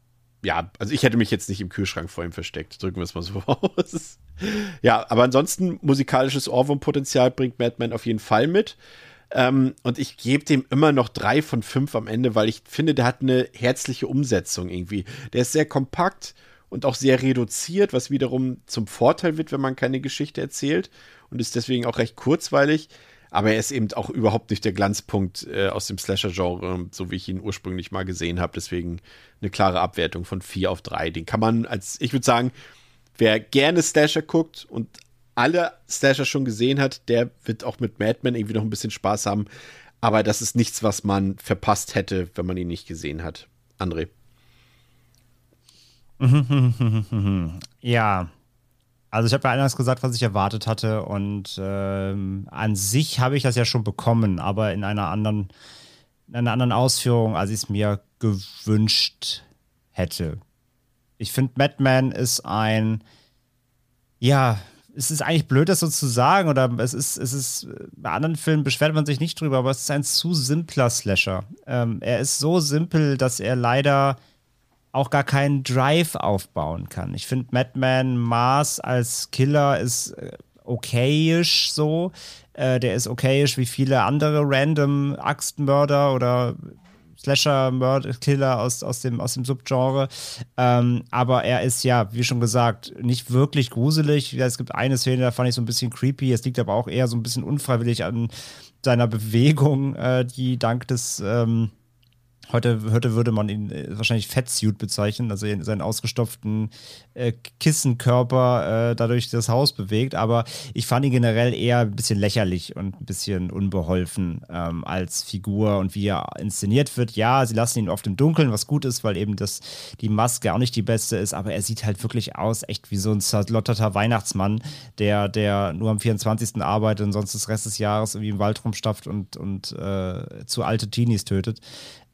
ja, also ich hätte mich jetzt nicht im Kühlschrank vor ihm versteckt. Drücken wir es mal so aus. ja, aber ansonsten musikalisches Ohrwurmpotenzial bringt Madman auf jeden Fall mit. Ähm, und ich gebe dem immer noch drei von fünf am Ende, weil ich finde, der hat eine herzliche Umsetzung irgendwie. Der ist sehr kompakt und auch sehr reduziert, was wiederum zum Vorteil wird, wenn man keine Geschichte erzählt und ist deswegen auch recht kurzweilig. Aber er ist eben auch überhaupt nicht der Glanzpunkt äh, aus dem Slasher-Genre, so wie ich ihn ursprünglich mal gesehen habe. Deswegen eine klare Abwertung von 4 auf 3. Den kann man als, ich würde sagen, wer gerne Slasher guckt und alle Slasher schon gesehen hat, der wird auch mit Madman irgendwie noch ein bisschen Spaß haben. Aber das ist nichts, was man verpasst hätte, wenn man ihn nicht gesehen hat. André. ja. Also ich habe ja anders gesagt, was ich erwartet hatte und ähm, an sich habe ich das ja schon bekommen, aber in einer anderen, in einer anderen Ausführung, als ich es mir gewünscht hätte. Ich finde, Madman ist ein, ja, es ist eigentlich blöd, das so zu sagen, oder es ist, es ist, bei anderen Filmen beschwert man sich nicht drüber, aber es ist ein zu simpler Slasher. Ähm, er ist so simpel, dass er leider auch gar keinen Drive aufbauen kann. Ich finde Madman Mars als Killer ist äh, okayisch so. Äh, der ist okayisch wie viele andere random Axtmörder oder Slasher-Mörder-Killer aus, aus, dem, aus dem Subgenre. Ähm, aber er ist ja, wie schon gesagt, nicht wirklich gruselig. Es gibt eine Szene, da fand ich so ein bisschen creepy. Es liegt aber auch eher so ein bisschen unfreiwillig an seiner Bewegung, äh, die dank des ähm, Heute, heute würde man ihn äh, wahrscheinlich Fettsuit bezeichnen, also seinen ausgestopften äh, Kissenkörper äh, dadurch das Haus bewegt. Aber ich fand ihn generell eher ein bisschen lächerlich und ein bisschen unbeholfen ähm, als Figur und wie er inszeniert wird. Ja, sie lassen ihn oft im Dunkeln, was gut ist, weil eben das, die Maske auch nicht die beste ist. Aber er sieht halt wirklich aus, echt wie so ein zerlotterter Weihnachtsmann, der, der nur am 24. arbeitet und sonst das Rest des Jahres irgendwie im Wald rumstapft und, und äh, zu alte Teenies tötet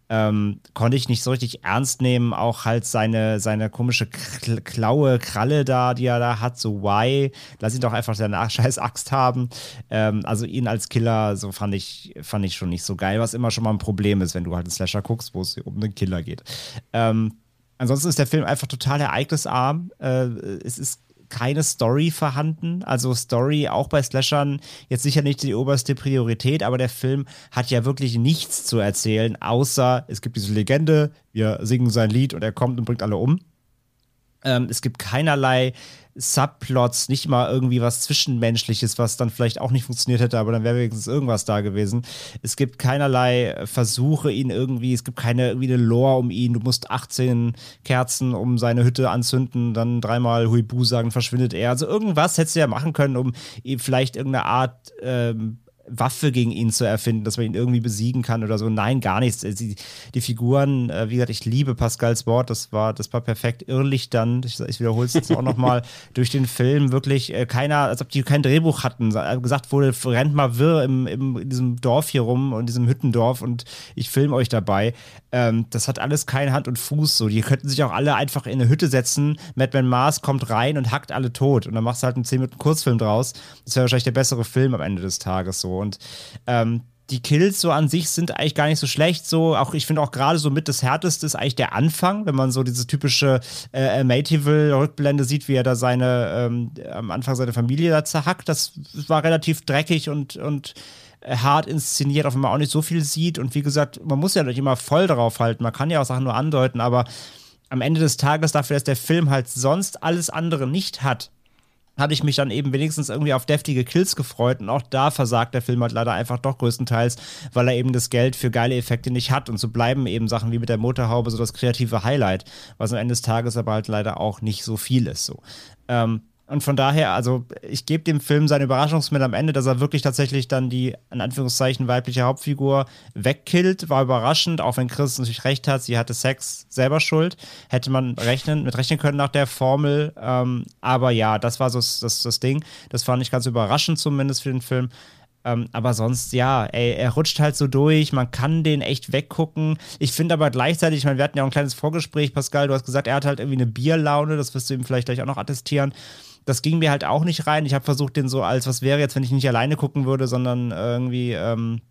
ähm, konnte ich nicht so richtig ernst nehmen. Auch halt seine, seine komische Klaue, Kralle da, die er da hat, so why? Lass ihn doch einfach seine scheiß Axt haben. Ähm, also ihn als Killer, so fand ich, fand ich schon nicht so geil, was immer schon mal ein Problem ist, wenn du halt einen Slasher guckst, wo es um einen Killer geht. Ähm, ansonsten ist der Film einfach total ereignisarm. Äh, es ist keine Story vorhanden. Also Story auch bei Slashern jetzt sicher nicht die oberste Priorität, aber der Film hat ja wirklich nichts zu erzählen, außer es gibt diese Legende, wir singen sein Lied und er kommt und bringt alle um. Ähm, es gibt keinerlei Subplots, nicht mal irgendwie was Zwischenmenschliches, was dann vielleicht auch nicht funktioniert hätte, aber dann wäre wenigstens irgendwas da gewesen. Es gibt keinerlei Versuche, ihn irgendwie, es gibt keine irgendwie eine Lore um ihn. Du musst 18 Kerzen um seine Hütte anzünden, dann dreimal Huibu sagen, verschwindet er. Also irgendwas hättest du ja machen können, um ihm vielleicht irgendeine Art ähm, Waffe gegen ihn zu erfinden, dass man ihn irgendwie besiegen kann oder so. Nein, gar nichts. Die, die Figuren, äh, wie gesagt, ich liebe Pascals Wort, das war, das war perfekt irrlich dann, ich, ich wiederhole es jetzt auch nochmal, durch den Film wirklich äh, keiner, als ob die kein Drehbuch hatten. Gesagt wurde, rennt mal wirr im, im, in diesem Dorf hier rum und in diesem Hüttendorf und ich filme euch dabei. Ähm, das hat alles keine Hand und Fuß so. Die könnten sich auch alle einfach in eine Hütte setzen, Madman Mars kommt rein und hackt alle tot und dann machst du halt einen 10 Minuten Kurzfilm draus. Das wäre wahrscheinlich der bessere Film am Ende des Tages so. Und ähm, die Kills so an sich sind eigentlich gar nicht so schlecht. So, auch ich finde auch gerade so mit das härteste ist eigentlich der Anfang, wenn man so diese typische äh, Mayteville-Rückblende sieht, wie er da seine ähm, am Anfang seine Familie da zerhackt. Das war relativ dreckig und, und äh, hart inszeniert, auch wenn man auch nicht so viel sieht. Und wie gesagt, man muss ja nicht immer voll drauf halten. Man kann ja auch Sachen nur andeuten, aber am Ende des Tages dafür, dass der Film halt sonst alles andere nicht hat, hatte ich mich dann eben wenigstens irgendwie auf deftige Kills gefreut und auch da versagt der Film halt leider einfach doch größtenteils, weil er eben das Geld für geile Effekte nicht hat und so bleiben eben Sachen wie mit der Motorhaube so das kreative Highlight, was am Ende des Tages aber halt leider auch nicht so viel ist so. Ähm, und von daher, also ich gebe dem Film seine Überraschungsmittel am Ende, dass er wirklich tatsächlich dann die, in Anführungszeichen, weibliche Hauptfigur wegkillt. War überraschend, auch wenn Chris natürlich recht hat, sie hatte Sex selber schuld. Hätte man rechnen, mit rechnen können nach der Formel. Ähm, aber ja, das war so das, das, das Ding. Das fand ich ganz überraschend zumindest für den Film. Ähm, aber sonst, ja, ey, er rutscht halt so durch, man kann den echt weggucken. Ich finde aber gleichzeitig, ich meine, wir hatten ja auch ein kleines Vorgespräch, Pascal, du hast gesagt, er hat halt irgendwie eine Bierlaune, das wirst du ihm vielleicht gleich auch noch attestieren das ging mir halt auch nicht rein. Ich habe versucht, den so als, was wäre jetzt, wenn ich nicht alleine gucken würde, sondern irgendwie ähm,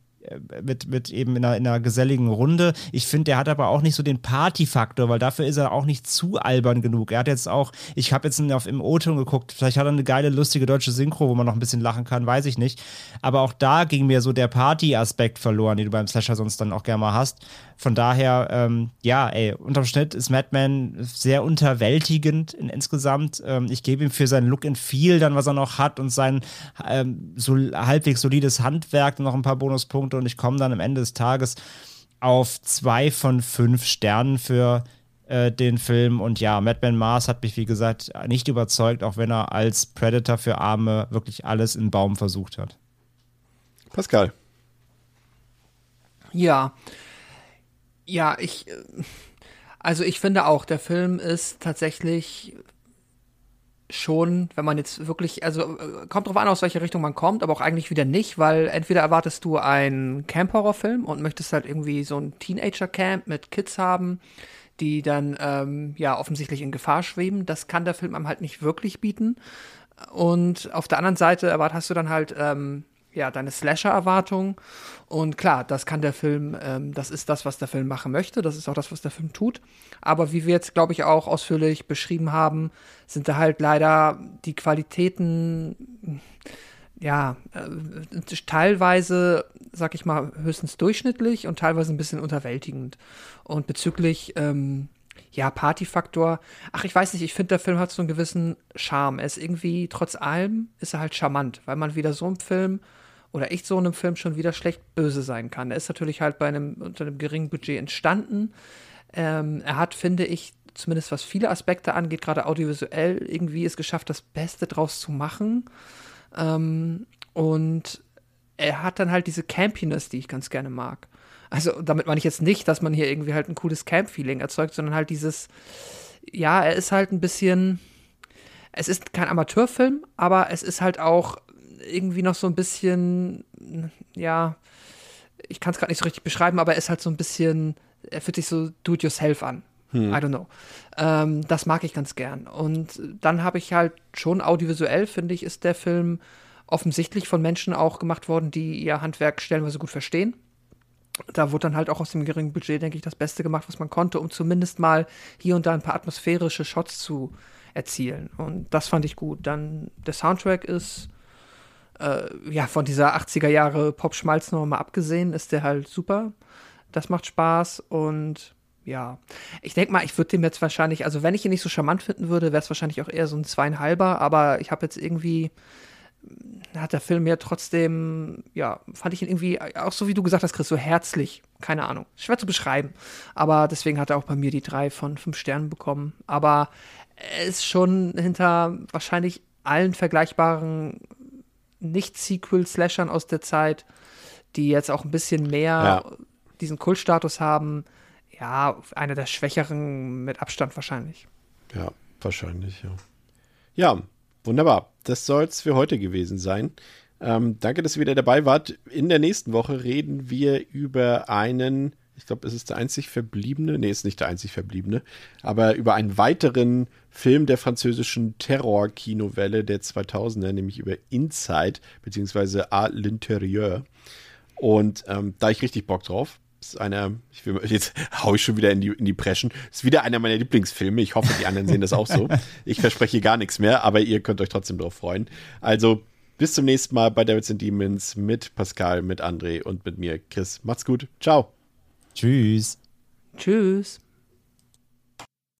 mit, mit eben in einer, in einer geselligen Runde. Ich finde, der hat aber auch nicht so den Party-Faktor, weil dafür ist er auch nicht zu albern genug. Er hat jetzt auch, ich habe jetzt auf, im O-Ton geguckt, vielleicht hat er eine geile, lustige deutsche Synchro, wo man noch ein bisschen lachen kann, weiß ich nicht. Aber auch da ging mir so der Party-Aspekt verloren, den du beim Slasher sonst dann auch gerne mal hast. Von daher, ähm, ja, ey, unterm Schnitt ist Madman sehr unterwältigend in, insgesamt. Ähm, ich gebe ihm für seinen Look and Feel dann, was er noch hat und sein ähm, so halbwegs solides Handwerk noch ein paar Bonuspunkte und ich komme dann am Ende des Tages auf zwei von fünf Sternen für äh, den Film. Und ja, Madman Mars hat mich, wie gesagt, nicht überzeugt, auch wenn er als Predator für Arme wirklich alles in Baum versucht hat. Pascal. Ja, ja, ich, äh, also ich finde auch, der Film ist tatsächlich schon, wenn man jetzt wirklich, also äh, kommt drauf an, aus welcher Richtung man kommt, aber auch eigentlich wieder nicht, weil entweder erwartest du einen Camp-Horror-Film und möchtest halt irgendwie so ein Teenager-Camp mit Kids haben, die dann ähm, ja offensichtlich in Gefahr schweben. Das kann der Film einem halt nicht wirklich bieten. Und auf der anderen Seite erwartest du dann halt ähm, ja, deine Slasher-Erwartung. Und klar, das kann der Film, ähm, das ist das, was der Film machen möchte. Das ist auch das, was der Film tut. Aber wie wir jetzt, glaube ich, auch ausführlich beschrieben haben, sind da halt leider die Qualitäten, ja, äh, teilweise, sag ich mal, höchstens durchschnittlich und teilweise ein bisschen unterwältigend. Und bezüglich, ähm, ja, Partyfaktor. Ach, ich weiß nicht, ich finde, der Film hat so einen gewissen Charme. Er ist irgendwie, trotz allem, ist er halt charmant, weil man wieder so einen Film oder echt so einem Film schon wieder schlecht böse sein kann. Er ist natürlich halt bei einem, unter einem geringen Budget entstanden. Ähm, er hat, finde ich, zumindest was viele Aspekte angeht, gerade audiovisuell, irgendwie es geschafft, das Beste draus zu machen. Ähm, und er hat dann halt diese Campiness, die ich ganz gerne mag. Also damit meine ich jetzt nicht, dass man hier irgendwie halt ein cooles Camp-Feeling erzeugt, sondern halt dieses, ja, er ist halt ein bisschen, es ist kein Amateurfilm, aber es ist halt auch irgendwie noch so ein bisschen, ja, ich kann es gerade nicht so richtig beschreiben, aber er ist halt so ein bisschen, er fühlt sich so do-it-yourself an. Hm. I don't know. Ähm, das mag ich ganz gern. Und dann habe ich halt schon audiovisuell, finde ich, ist der Film offensichtlich von Menschen auch gemacht worden, die ihr Handwerk stellenweise gut verstehen. Da wurde dann halt auch aus dem geringen Budget, denke ich, das Beste gemacht, was man konnte, um zumindest mal hier und da ein paar atmosphärische Shots zu erzielen. Und das fand ich gut. Dann der Soundtrack ist äh, ja, von dieser 80er Jahre Pop-Schmalznummer mal abgesehen, ist der halt super. Das macht Spaß und ja, ich denke mal, ich würde dem jetzt wahrscheinlich, also wenn ich ihn nicht so charmant finden würde, wäre es wahrscheinlich auch eher so ein zweieinhalber, aber ich habe jetzt irgendwie, hat der Film ja trotzdem, ja, fand ich ihn irgendwie, auch so wie du gesagt hast, Chris, so herzlich, keine Ahnung, schwer zu beschreiben, aber deswegen hat er auch bei mir die drei von fünf Sternen bekommen, aber er ist schon hinter wahrscheinlich allen vergleichbaren Nicht-Sequel-Slashern aus der Zeit, die jetzt auch ein bisschen mehr Ja. diesen Kultstatus haben. Ja, einer der schwächeren mit Abstand wahrscheinlich. Ja, wahrscheinlich, ja. Ja, wunderbar. Das soll es für heute gewesen sein. Ähm, danke, dass ihr wieder dabei wart. In der nächsten Woche reden wir über einen, ich glaube, es ist der einzig verbliebene, nee, ist nicht der einzig verbliebene, aber über einen weiteren Film der französischen Terror-Kinowelle der 2000er, nämlich über Inside, beziehungsweise À l'Intérieur. Und ähm, da ich richtig Bock drauf. Ist einer, ich will, jetzt hau ich schon wieder in die, in die Preschen. Ist wieder einer meiner Lieblingsfilme. Ich hoffe, die anderen sehen das auch so. Ich verspreche gar nichts mehr, aber ihr könnt euch trotzdem drauf freuen. Also, bis zum nächsten Mal bei Devils and Demons mit Pascal, mit André und mit mir, Chris. Macht's gut. Ciao. Tschüss. Tschüss.